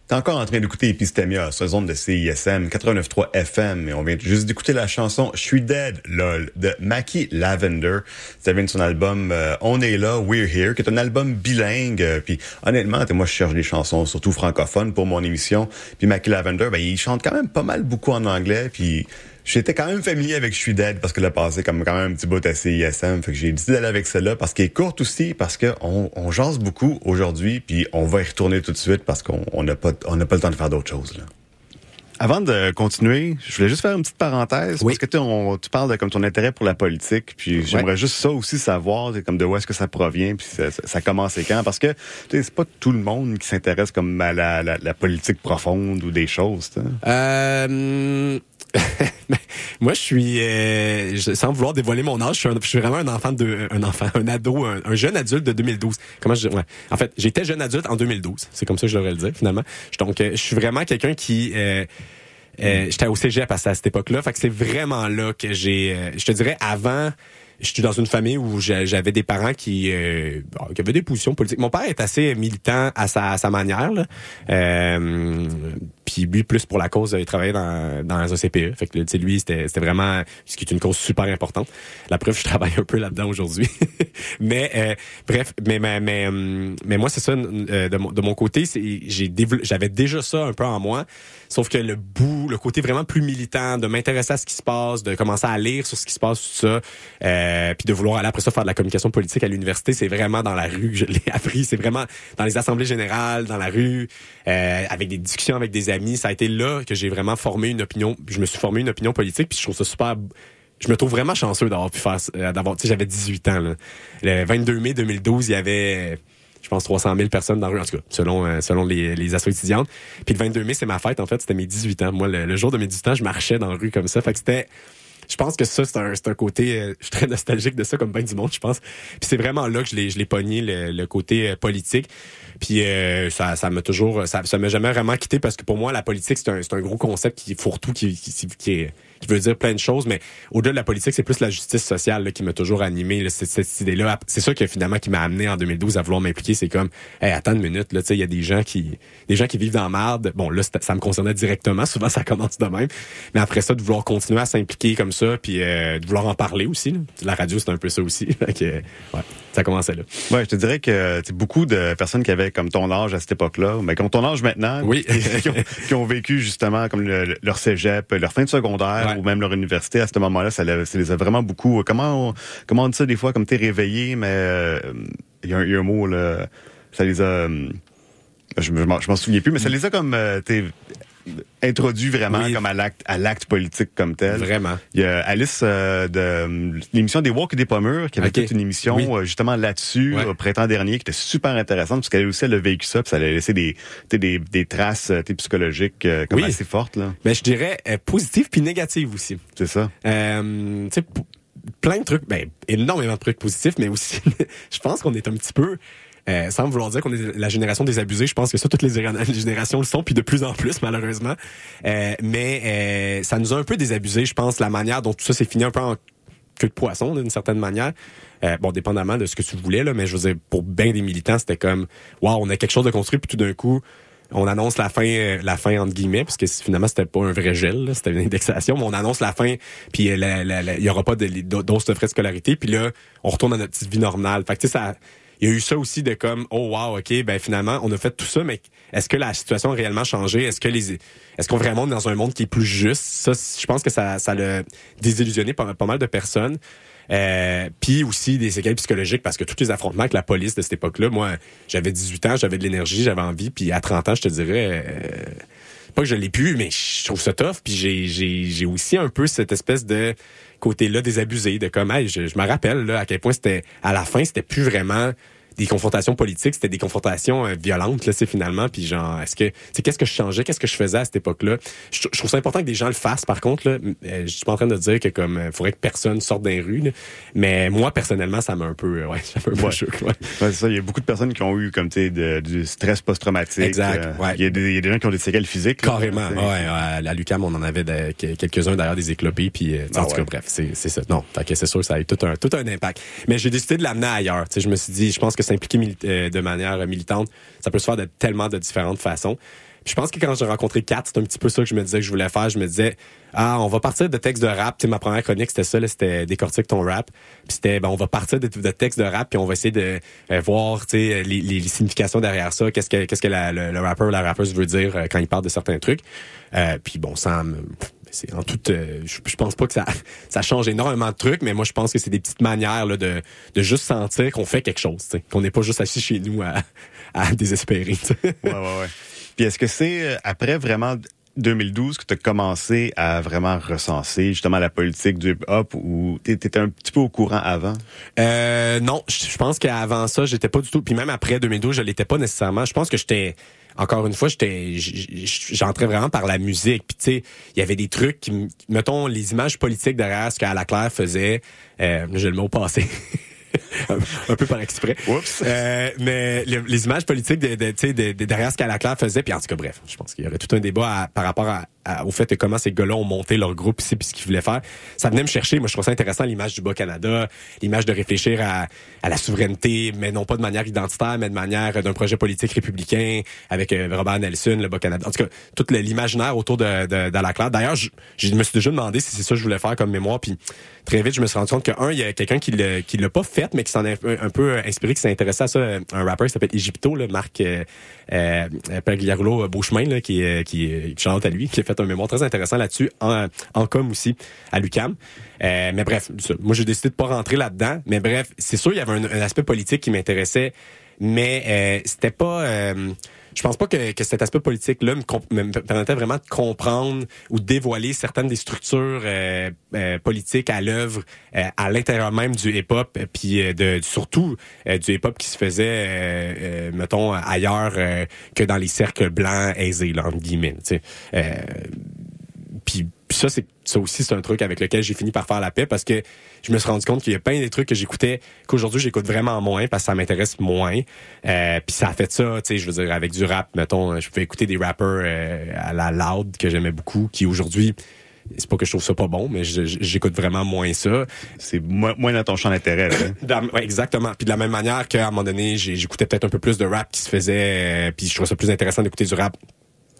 T'es encore en train d'écouter Epistemia sur zone de CISM 89.3 FM et on vient juste d'écouter la chanson Je suis dead, lol, de Mackie Lavender. Ça vient de son album euh, On est là, We're Here, qui est un album bilingue. euh, Puis honnêtement, moi je cherche des chansons surtout francophones pour mon émission. Puis Mackie Lavender, ben il chante quand même pas mal beaucoup en anglais. Puis J'étais quand même familier avec Je suis dead parce que a passé comme quand même un petit bout à CISM. Fait que j'ai décidé d'aller avec celle-là parce qu'elle est courte aussi, parce que on, jase beaucoup aujourd'hui, puis on va y retourner tout de suite parce qu'on on n'a pas, on n'a pas le temps de faire d'autres choses. Là. Avant de continuer, je voulais juste faire une petite parenthèse Oui. parce que tu, on- tu parles de comme ton intérêt pour la politique, puis j'aimerais juste ça aussi savoir, comme de où est-ce que ça provient, puis ça, ça, ça commence et quand, parce que tu sais, c'est pas tout le monde qui s'intéresse comme à la, la, la politique profonde ou des choses. tu sais. Euh, moi, je suis, euh, sans vouloir dévoiler mon âge, je suis, un- je suis vraiment un enfant de, un enfant, un ado, un, un jeune adulte de 2012. Comment je ouais. En fait, j'étais jeune adulte en 2012. C'est comme ça que je devrais le dire, finalement. Donc, euh, je suis vraiment quelqu'un qui, euh, euh, j'étais au cégep à, cette époque-là. Fait que c'est vraiment là que j'ai, euh, je te dirais, avant, j'étais dans une famille où j'a- j'avais des parents qui, euh, qui avaient des positions politiques. Mon père est assez militant à sa, à sa manière. Là. Puis lui, plus pour la cause, il travaillait dans, dans un CPE. Fait que tu sais, lui, c'était vraiment ce qui est une cause super importante. La preuve, je travaille un peu là-dedans aujourd'hui. mais euh, bref, mais mais mais, hum, mais moi, c'est ça. euh, de, mon, de mon côté, j'avais déjà ça un peu en moi. Sauf que le bout, le côté vraiment plus militant, de m'intéresser à ce qui se passe, de commencer à lire sur ce qui se passe, tout ça, euh, puis de vouloir aller après ça faire de la communication politique à l'université, c'est vraiment dans la rue que je l'ai appris. C'est vraiment dans les assemblées générales, dans la rue, euh, avec des discussions avec des amis ça a été là que j'ai vraiment formé une opinion, je me suis formé une opinion politique, puis je trouve ça super je me trouve vraiment chanceux d'avoir pu faire euh, d'avoir tu sais j'avais 18 ans là. Le 22 mai 2012, il y avait je pense 300 000 personnes dans la rue en tout cas selon euh, selon les les assos étudiantes. Puis le 22 mai, c'est ma fête en fait, c'était mes 18 ans. Moi le, le jour de mes 18 ans, je marchais dans la rue comme ça, fait que c'était je pense que ça, c'est un, un côté, euh, je suis très nostalgique de ça comme ben du monde, je pense. Puis c'est vraiment là que je l'ai, pogné, le, le côté euh, politique. Puis euh, ça, ça m'a toujours, ça, m'a jamais vraiment quitté parce que pour moi, la politique, c'est un, un gros concept qui fourre-tout, qui, qui, qui, est, qui veut dire plein de choses, mais au-delà de la politique, c'est plus la justice sociale là, qui m'a toujours animé, là, cette, idée-là. C'est ça que finalement qui m'a amené en 2012 à vouloir m'impliquer. C'est comme, hey, attends une minute, là, tu sais, il y a des gens qui, des gens qui vivent dans marde. Bon, là, ça me concernait directement. Souvent, ça commence de même. Mais après ça, de vouloir continuer à s'impliquer comme ça, puis euh, de vouloir en parler aussi. Là. La radio, c'est un peu ça aussi. que, ouais, ça commençait là. Ouais, je te dirais que c'est beaucoup de personnes qui avaient comme ton âge à cette époque-là, mais qui ont ton âge maintenant, oui. qui, ont, qui, ont, vécu justement comme le, leur cégep, leur fin de secondaire ouais. ou même leur université à ce moment-là, ça, ça, les a vraiment beaucoup. Comment on, comment on dit ça des fois, comme t'es réveillé, mais il euh, y, y, a un mot là, ça les a. Je, je m'en souviens plus, mais ça les a comme euh, introduit vraiment oui. comme à l'acte à l'acte politique comme tel. Vraiment. Il y a Alice euh, de l'émission des Walk et des Pommures qui avait okay. toute une émission oui. euh, justement là-dessus Ouais. au printemps dernier qui était super intéressante parce qu'elle aussi elle a vécu ça puis ça allait laisser des des, des traces euh, psychologiques euh, comme Oui. assez fortes là. Mais je dirais positive puis négative aussi. C'est ça. Euh, tu sais, plein de trucs, ben, énormément de trucs positifs, mais aussi, je pense qu'on est un petit peu, euh, sans vouloir dire qu'on est la génération des abusés, je pense que ça, toutes les, générations le sont, puis de plus en plus, malheureusement. Euh, mais euh, ça nous a un peu désabusé, je pense, la manière dont tout ça s'est fini un peu en queue de poisson, d'une certaine manière. Euh, bon, dépendamment de ce que tu voulais, là, mais je veux dire, pour bien des militants, c'était comme, waouh, on a quelque chose de construit, puis tout d'un coup, on annonce la fin, la fin entre guillemets, parce que finalement c'était pas un vrai gel, c'était une indexation, mais on annonce la fin, puis il y aura pas de dose de frais de scolarité, puis là on retourne à notre petite vie normale. Fait que tu sais ça, il y a eu ça aussi de comme oh wow ok ben finalement on a fait tout ça, mais est-ce que la situation a réellement changé? Est-ce que les, est-ce qu'on est vraiment dans un monde qui est plus juste? Ça, je pense que ça, ça l'a désillusionné pas, mal de personnes. Euh, puis aussi des séquelles psychologiques parce que tous les affrontements avec la police de cette époque-là, moi, j'avais 18 ans, j'avais de l'énergie, j'avais envie, puis à 30 ans, je te dirais, euh, pas que je l'ai pu, mais je trouve ça tough, puis j'ai aussi un peu cette espèce de côté-là des abusés, de comme, je, je me rappelle là, à quel point c'était, à la fin, c'était plus vraiment des confrontations politiques, c'était des confrontations euh, violentes là, c'est finalement puis genre est-ce que c'est qu'est-ce que je changeais, qu'est-ce que je faisais à cette époque-là? Je, je, trouve ça important que des gens le fassent par contre là, euh, je suis pas en train de dire que comme euh, faudrait que personne sorte rues là, mais moi personnellement ça m'a un peu ouais, ça m'a un peu Ouais. ouais. Ouais, c'est ça, il y a beaucoup de personnes qui ont eu comme tu sais du stress post-traumatique. Exact, Euh, ouais. Il y, a des- il y a des gens qui ont des séquelles physiques. là, Carrément. sais. Ouais, à la Lucam, on en avait de- quelques-uns d'ailleurs des éclopés puis sais, Ah en tout cas bref, c'est c'est ça. Non, fait que c'est sûr que ça a eu tout un tout un impact. Mais j'ai décidé de l'amener ailleurs, tu sais, je me suis dit je pense que s'impliquer euh, de manière euh, militante, ça peut se faire de tellement de différentes façons. Puis je pense que quand j'ai rencontré Kat, c'est un petit peu ça que je me disais que je voulais faire. Je me disais, ah, on va partir de textes de rap. Tu ma première chronique, c'était ça, c'était décortique ton rap. Puis c'était, ben, on va partir de, textes de rap, puis on va essayer de euh, voir, tu sais, les, les, significations derrière ça. Qu'est-ce que, qu'est-ce que le, rappeur ou la rappeuse veut dire euh, quand il parle de certains trucs. Euh, puis bon, ça me- c'est en tout euh, je, je pense pas que ça ça change énormément de trucs mais moi je pense que c'est des petites manières là, de de juste sentir qu'on fait quelque chose tu qu'on n'est pas juste assis chez nous à, à désespérer tu sais. Ouais, ouais, ouais. Puis est-ce que c'est euh, après vraiment 2012 que tu as commencé à vraiment recenser justement la politique du hip-hop ou t'étais un petit peu au courant avant? Euh, non, je je pense qu'avant ça, j'étais pas du tout. Puis même après 2012, je l'étais pas nécessairement. Je pense que j'étais encore une fois, j'étais, j'entrais vraiment par la musique. Puis tu sais, il y avait des trucs, qui, mettons les images politiques derrière ce qu'Ala Claire faisait. Euh, j'ai le mot passé. un, peu par exprès. Oups. Euh, mais le- les images politiques de, de, tu sais, de, de derrière ce qu'Ala Claire faisait, puis en tout cas, bref, je pense qu'il y aurait tout un débat à- par rapport à, au fait de comment ces gars-là ont monté leur groupe ici, puis ce qu'ils voulaient faire. Ça venait me chercher. Moi, je trouve ça intéressant, l'image du Bas-Canada, l'image de réfléchir à, à la souveraineté, mais non pas de manière identitaire, mais de manière d'un projet politique républicain, avec euh, Robert Nelson, le Bas-Canada. En tout cas, tout l'imaginaire autour de, de, Claire. D'ailleurs, je, je me suis déjà demandé si c'est ça que je voulais faire comme mémoire, puis très vite, je me suis rendu compte que, un, il y a quelqu'un qui l'a, qui l'a pas fait, mais qui s'en est un, peu inspiré, qui s'est intéressé à ça, euh, un rappeur qui s'appelle Egypto, là, Marc euh, euh, Pagliarulo Beauchemin, là, qui, qui, qui chante à lui, qui a fait un mémoire très intéressant là-dessus, en, en com aussi, à l'UCAM. Euh, mais bref, moi j'ai décidé de pas rentrer là-dedans, mais bref, c'est sûr, il y avait un, un aspect politique qui m'intéressait, mais euh, c'était pas... euh, je pense pas que, cet aspect politique-là me, permettait vraiment de comprendre ou dévoiler certaines des structures euh, euh, politiques à l'œuvre euh, à l'intérieur même du hip-hop, puis de surtout du hip-hop qui se faisait, mettons, ailleurs que dans les cercles blancs aisés, là, entre guillemets. puis ça, c'est ça aussi, c'est un truc avec lequel j'ai fini par faire la paix parce que je me suis rendu compte qu'il y a plein des trucs que j'écoutais qu'aujourd'hui j'écoute vraiment moins parce que ça m'intéresse moins. Euh, puis ça a fait ça, tu sais, je veux dire avec du rap, mettons, je pouvais écouter des rappers euh, à la loud que j'aimais beaucoup, qui aujourd'hui c'est pas que je trouve ça pas bon, mais j'écoute vraiment moins ça. C'est moins, moins dans ton champ d'intérêt. ouais, exactement. Puis de la même manière qu'à un moment donné, j'écoutais peut-être un peu plus de rap qui se faisait, euh, puis je trouvais ça plus intéressant d'écouter du rap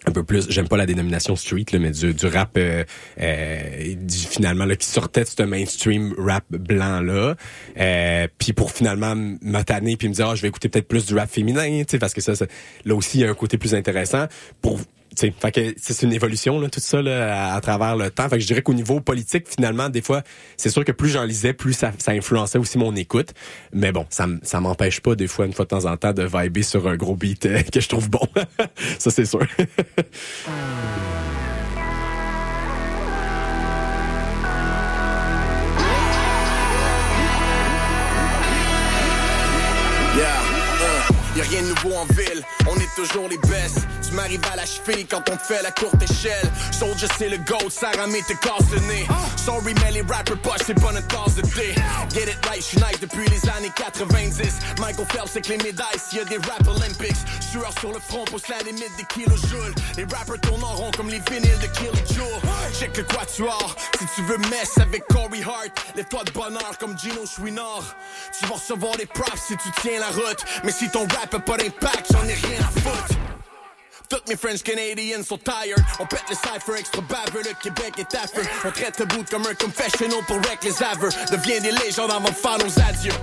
un peu plus, j'aime pas la dénomination street, là, mais du, du rap euh, euh, du, finalement là, qui sortait de ce mainstream rap blanc là. Euh, puis pour finalement me tanner puis me dire ah, je vais écouter peut-être plus du rap féminin, tu sais parce que ça, ça- là aussi il y a un côté plus intéressant pour c'est une évolution là, tout ça là, à, travers le temps. Fait que je dirais qu'au niveau politique, finalement, des fois, c'est sûr que plus j'en lisais, plus ça, ça influençait aussi mon écoute. Mais bon, ça, ça m'empêche pas des fois, une fois de temps en temps, de vibrer sur un gros beat euh, que je trouve bon. ça c'est sûr. rien de nouveau en ville, on est toujours les best. Tu m'arrives à la cheville quand on fait la courte échelle. Soldier c'est le goat, Sarah me te casse le nez. Sorry mais les rappers poches c'est pas notre tasse de thé. Get it right, j'suis depuis les années 90. Michael Phelps que les médailles s'il y a des rap Olympics. Sueur sur le front, pousse la limite des kilojoules. Les rappers tournent en rond comme les vinyles de Kill Joe. Check le quatuor, si tu veux mess avec Corey Hart, lève-toi de bonheur comme Gino Chouinard. Tu vas recevoir des props si tu tiens la route. Mais si ton rap a pas d'impact, j'en ai rien à foutre. Toutes mes French Canadians sont tired. On pète le cypher extra baveux, le Québec est affreux. On traite le bout comme un confessional pour wreck les aveux. Devient des légendes avant de faire nos adieux.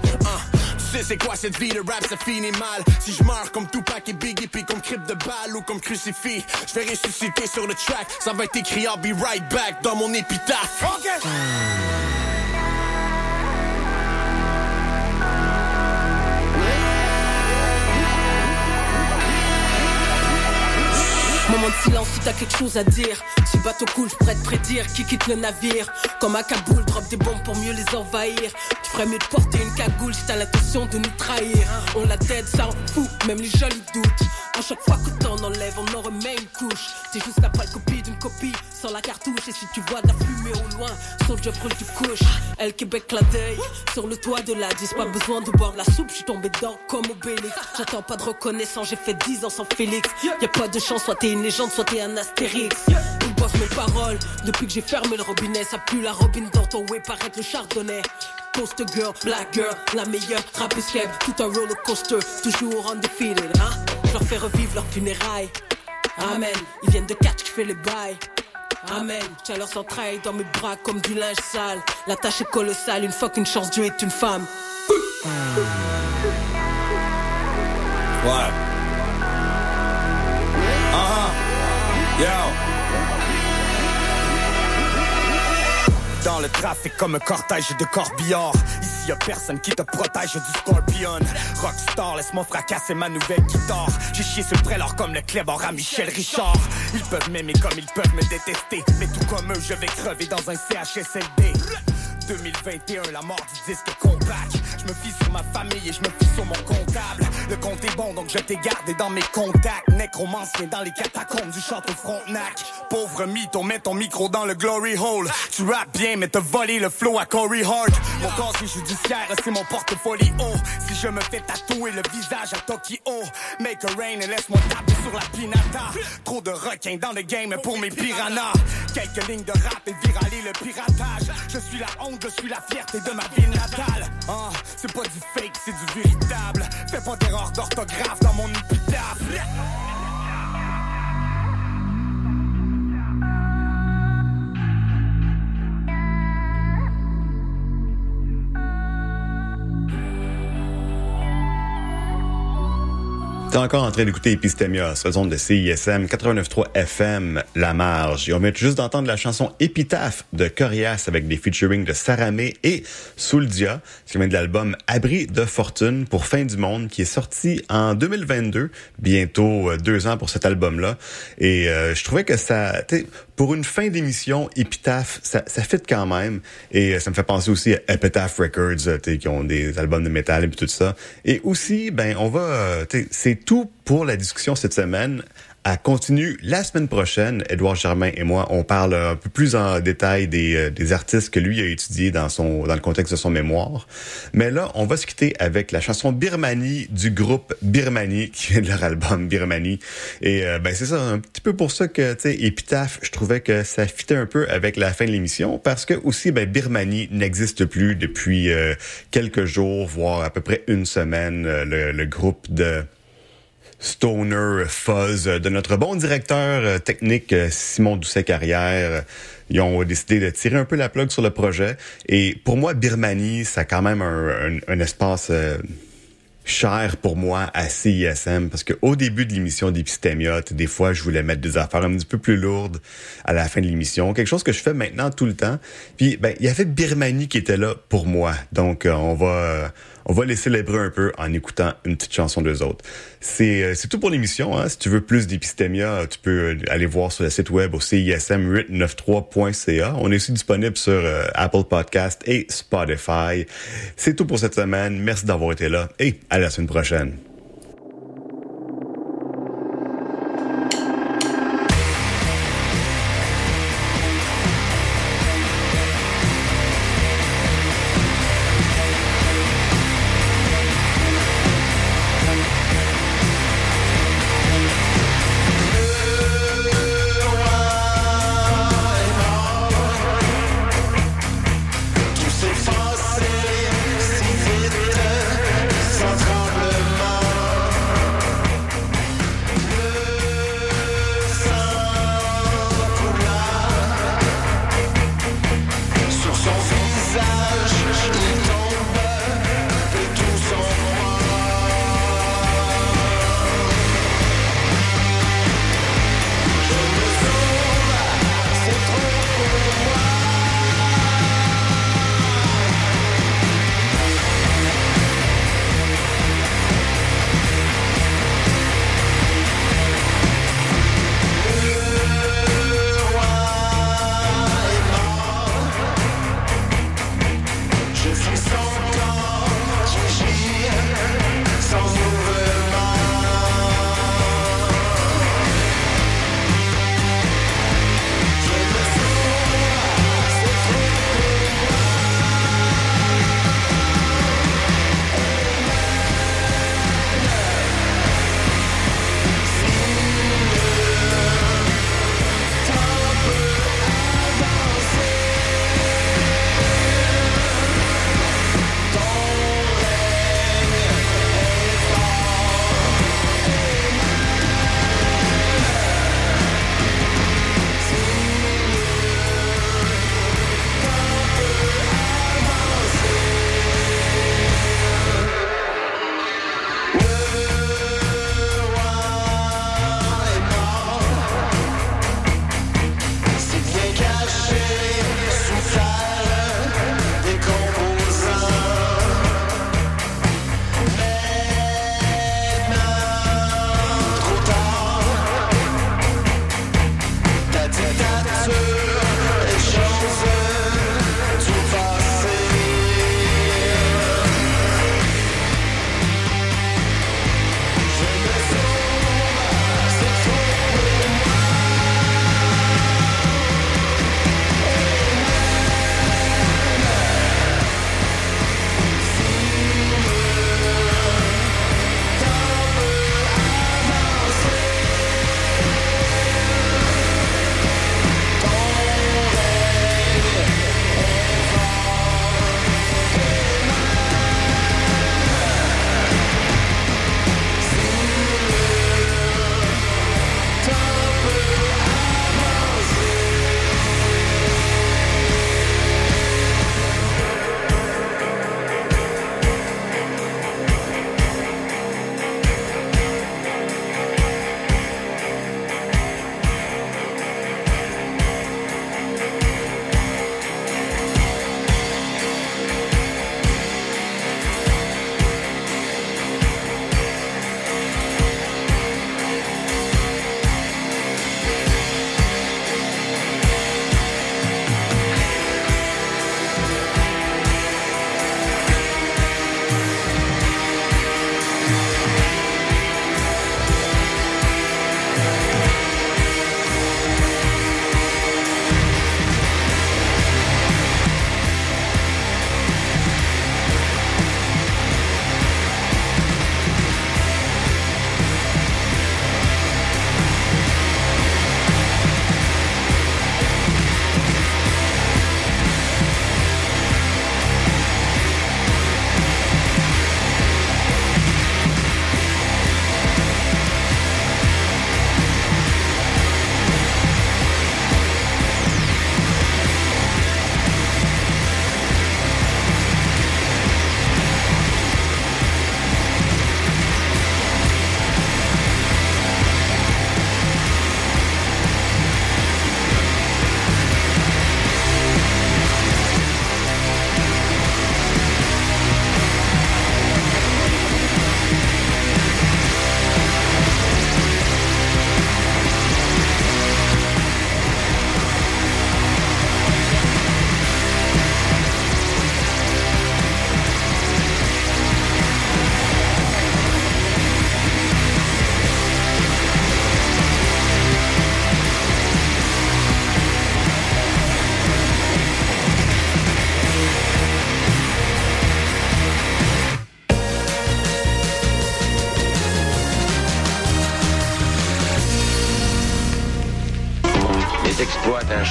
Tu sais c'est quoi cette vie de rap, ça finit mal. Si je meurs comme Tupac et Biggie, puis comme crypte de balle ou comme crucifix, je vais ressusciter sur le track. Ça va être écrit I'll be right back dans mon épitaphe. Moment de silence si t'as quelque chose à dire. Si bateau coule, je pourrais te prédire qui quitte le navire. Comme à Kaboul, drop des bombes pour mieux les envahir. Tu ferais mieux de porter une cagoule si t'as l'intention de nous trahir. On la tête, ça en fout, même les jolis doutes. À chaque fois que t'en enlèves, on en remet T'es juste la pâle copie d'une copie, sans la cartouche. Et si tu vois de la fumée au loin, sauf je brûle du couche. Elle Québec la deuil, sur le toit de la 10. Pas besoin de boire la soupe, je suis tombé dedans comme Obélix. J'attends pas de reconnaissance, j'ai fait 10 ans sans Félix. Y a pas de chance, soit t'es une légende, soit t'es un astérix. Ils boivent mes paroles, depuis que j'ai fermé le robinet. Ça pue la robine dans ton way, paraît le chardonnay. Poster girl, black girl, la meilleure, rappeuse tout un roller coaster, toujours undefeated, hein. Je leur fais revivre leurs funérailles. Amen, ils viennent de catch qui fait les bails. Amen, tiens leurs entrailles dans mes bras comme du linge sale. La tâche est colossale, une fois qu'une chance Dieu est une femme. Uh-huh. Yo. Dans le trafic comme un cortège de corbillards. Ici y a personne qui te protège du scorpion. Rockstar, laisse-moi fracasser ma nouvelle guitare. J'ai chié sur prélor comme le clébard à Michel Richard. Ils peuvent m'aimer comme ils peuvent me détester. Mais tout comme eux, je vais crever dans un CHSLD. 2021, la mort du disque compact. Je me fie sur ma famille et je me fie sur mon comptable. Le compte est bon, donc je t'ai gardé dans mes contacts. Nécromancien dans les catacombes du château Frontenac. Pauvre mythe, on met ton micro dans le glory hole. Tu rappes bien, mais t'as volé le flow à Corey Hart. Mon casier judiciaire, c'est mon haut. Si je me fais tatouer le visage à Tokyo, make a rain et laisse-moi taper sur la pinata. Trop de requins dans le game pour mes piranhas. Quelques lignes de rap et viraler le piratage. Je suis la honte, je suis la fierté de ma ville natale. Ah, c'est pas du fake, c'est du véritable. Fais pas d'erreur d'orthographe dans mon épitaphe. T'es encore en train d'écouter Epistemia, saison de CISM 89.3 FM, La Marge. Et on vient juste d'entendre la chanson Épitaphe de Corias avec des featuring de Saramé et Souldia, qui vient de l'album Abri de Fortune pour Fin du Monde, qui est sorti en 2022, bientôt euh, deux ans pour cet album-là. Et euh, je trouvais que ça, pour une fin d'émission, Epitaph, ça, ça fit quand même. Et euh, ça me fait penser aussi à Epitaph Records, qui ont des albums de métal et tout ça. Et aussi, ben, on va, c'est tout pour la discussion cette semaine. À continue la semaine prochaine. Édouard Germain et moi, on parle un peu plus en détail des, euh, des artistes que lui a étudiés dans son dans le contexte de son mémoire. Mais là, on va se quitter avec la chanson Birmanie du groupe Birmanie, qui est de leur album Birmanie. Et euh, ben c'est ça, un petit peu pour ça que tu sais, Épitaphe, je trouvais que ça fitait un peu avec la fin de l'émission, parce que aussi ben Birmanie n'existe plus depuis euh, quelques jours, voire à peu près une semaine. le, le groupe de stoner fuzz de notre bon directeur euh, technique euh, Simon Doucet-Carrière. Ils ont décidé de tirer un peu la plug sur le projet. Et pour moi, Birmanie, ça a quand même un, espace euh, cher pour moi à CISM parce que au début de l'émission d'Epistémia, des fois, je voulais mettre des affaires un petit peu plus lourdes à la fin de l'émission. Quelque chose que je fais maintenant tout le temps. Puis, ben, il y avait Birmanie qui était là pour moi. Donc, on va on va les célébrer un peu en écoutant une petite chanson d'eux autres. C'est, euh, c'est tout pour l'émission. Hein? Si tu veux plus d'épistémia, tu peux euh, aller voir sur le site web au cism893.ca. On est aussi disponible sur euh, Apple Podcast et Spotify. C'est tout pour cette semaine. Merci d'avoir été là et à la semaine prochaine.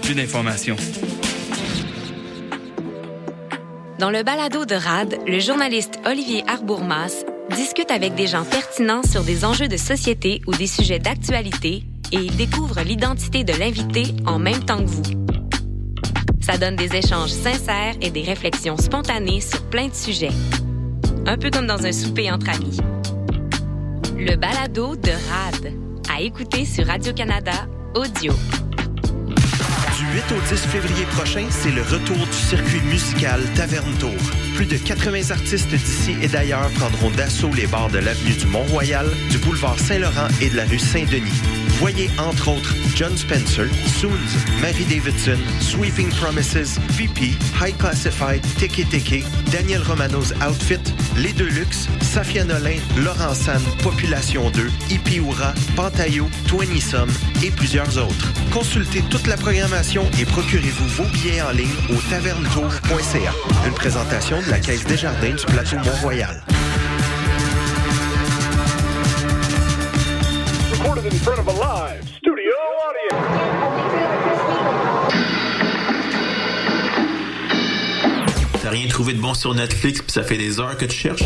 plus d'informations. Dans le balado de RAD, le journaliste Olivier Arbourmas discute avec des gens pertinents sur des enjeux de société ou des sujets d'actualité et il découvre l'identité de l'invité en même temps que vous. Ça donne des échanges sincères et des réflexions spontanées sur plein de sujets. Un peu comme dans un souper entre amis. Le balado de RAD, à écouter sur Radio-Canada Audio. Du 8 au 10 février prochain, c'est le retour du circuit musical Taverne Tour. Plus de 80 artistes d'ici et d'ailleurs prendront d'assaut les bars de l'avenue du Mont-Royal, du boulevard Saint-Laurent et de la rue Saint-Denis. Voyez entre autres John Spencer, Soons, Mary Davidson, Sweeping Promises, VP, High Classified, Tiki Tiki, Daniel Romano's Outfit, Les Deluxe, Safia Nolin, Laurent San, Population 2, Ipiura, Pantayo, Twenty et plusieurs autres. Consultez toute la programmation et procurez-vous vos billets en ligne au tavernetour.ca. Une présentation de la Caisse Desjardins du plateau Mont-Royal. Recorded in front of a live studio T'as rien trouvé de bon sur Netflix puis ça fait des heures que tu cherches?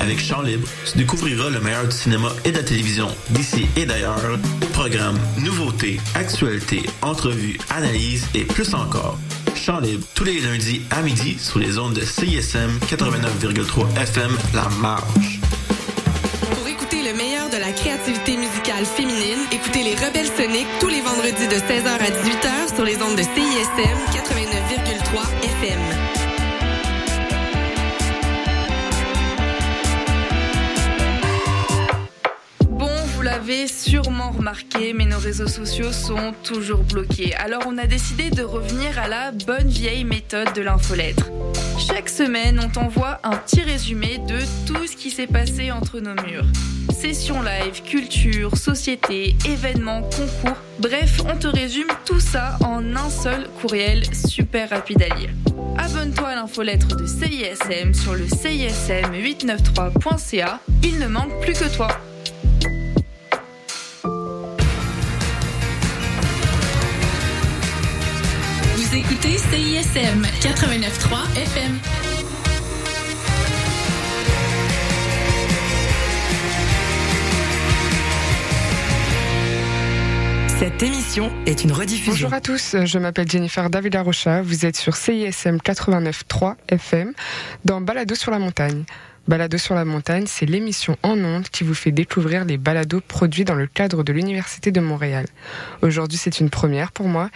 Avec Chant Libre, tu découvriras le meilleur du cinéma et de la télévision d'ici et d'ailleurs. Programmes, nouveautés, actualités, entrevues, analyses et plus encore. Chant Libre, tous les lundis à midi sur les ondes de CISM 89,3 FM La Marge. Pour écouter le meilleur de la créativité musicale féminine, écoutez les Rebelles Soniques tous les vendredis de 16h à 18h sur les ondes de CISM 89,3 FM. Bon, vous l'avez sûrement remarqué, mais nos réseaux sociaux sont toujours bloqués. Alors on a décidé de revenir à la bonne vieille méthode de l'infolettre. Chaque semaine, on t'envoie un petit résumé de tout ce qui s'est passé entre nos murs. Sessions live, culture, société, événements, concours, bref, on te résume tout ça en un seul courriel super rapide à lire. Abonne-toi à l'infolettre de CISM sur le CISM893.ca. Il ne manque plus que toi. Vous écoutez CISM 89.3 FM. Cette émission est une rediffusion. Bonjour à tous, je m'appelle Jennifer David Rocha, vous êtes sur CISM 89.3 FM dans Balado sur la montagne. Balado sur la montagne, c'est l'émission en ondes qui vous fait découvrir les balados produits dans le cadre de l'Université de Montréal. Aujourd'hui, c'est une première pour moi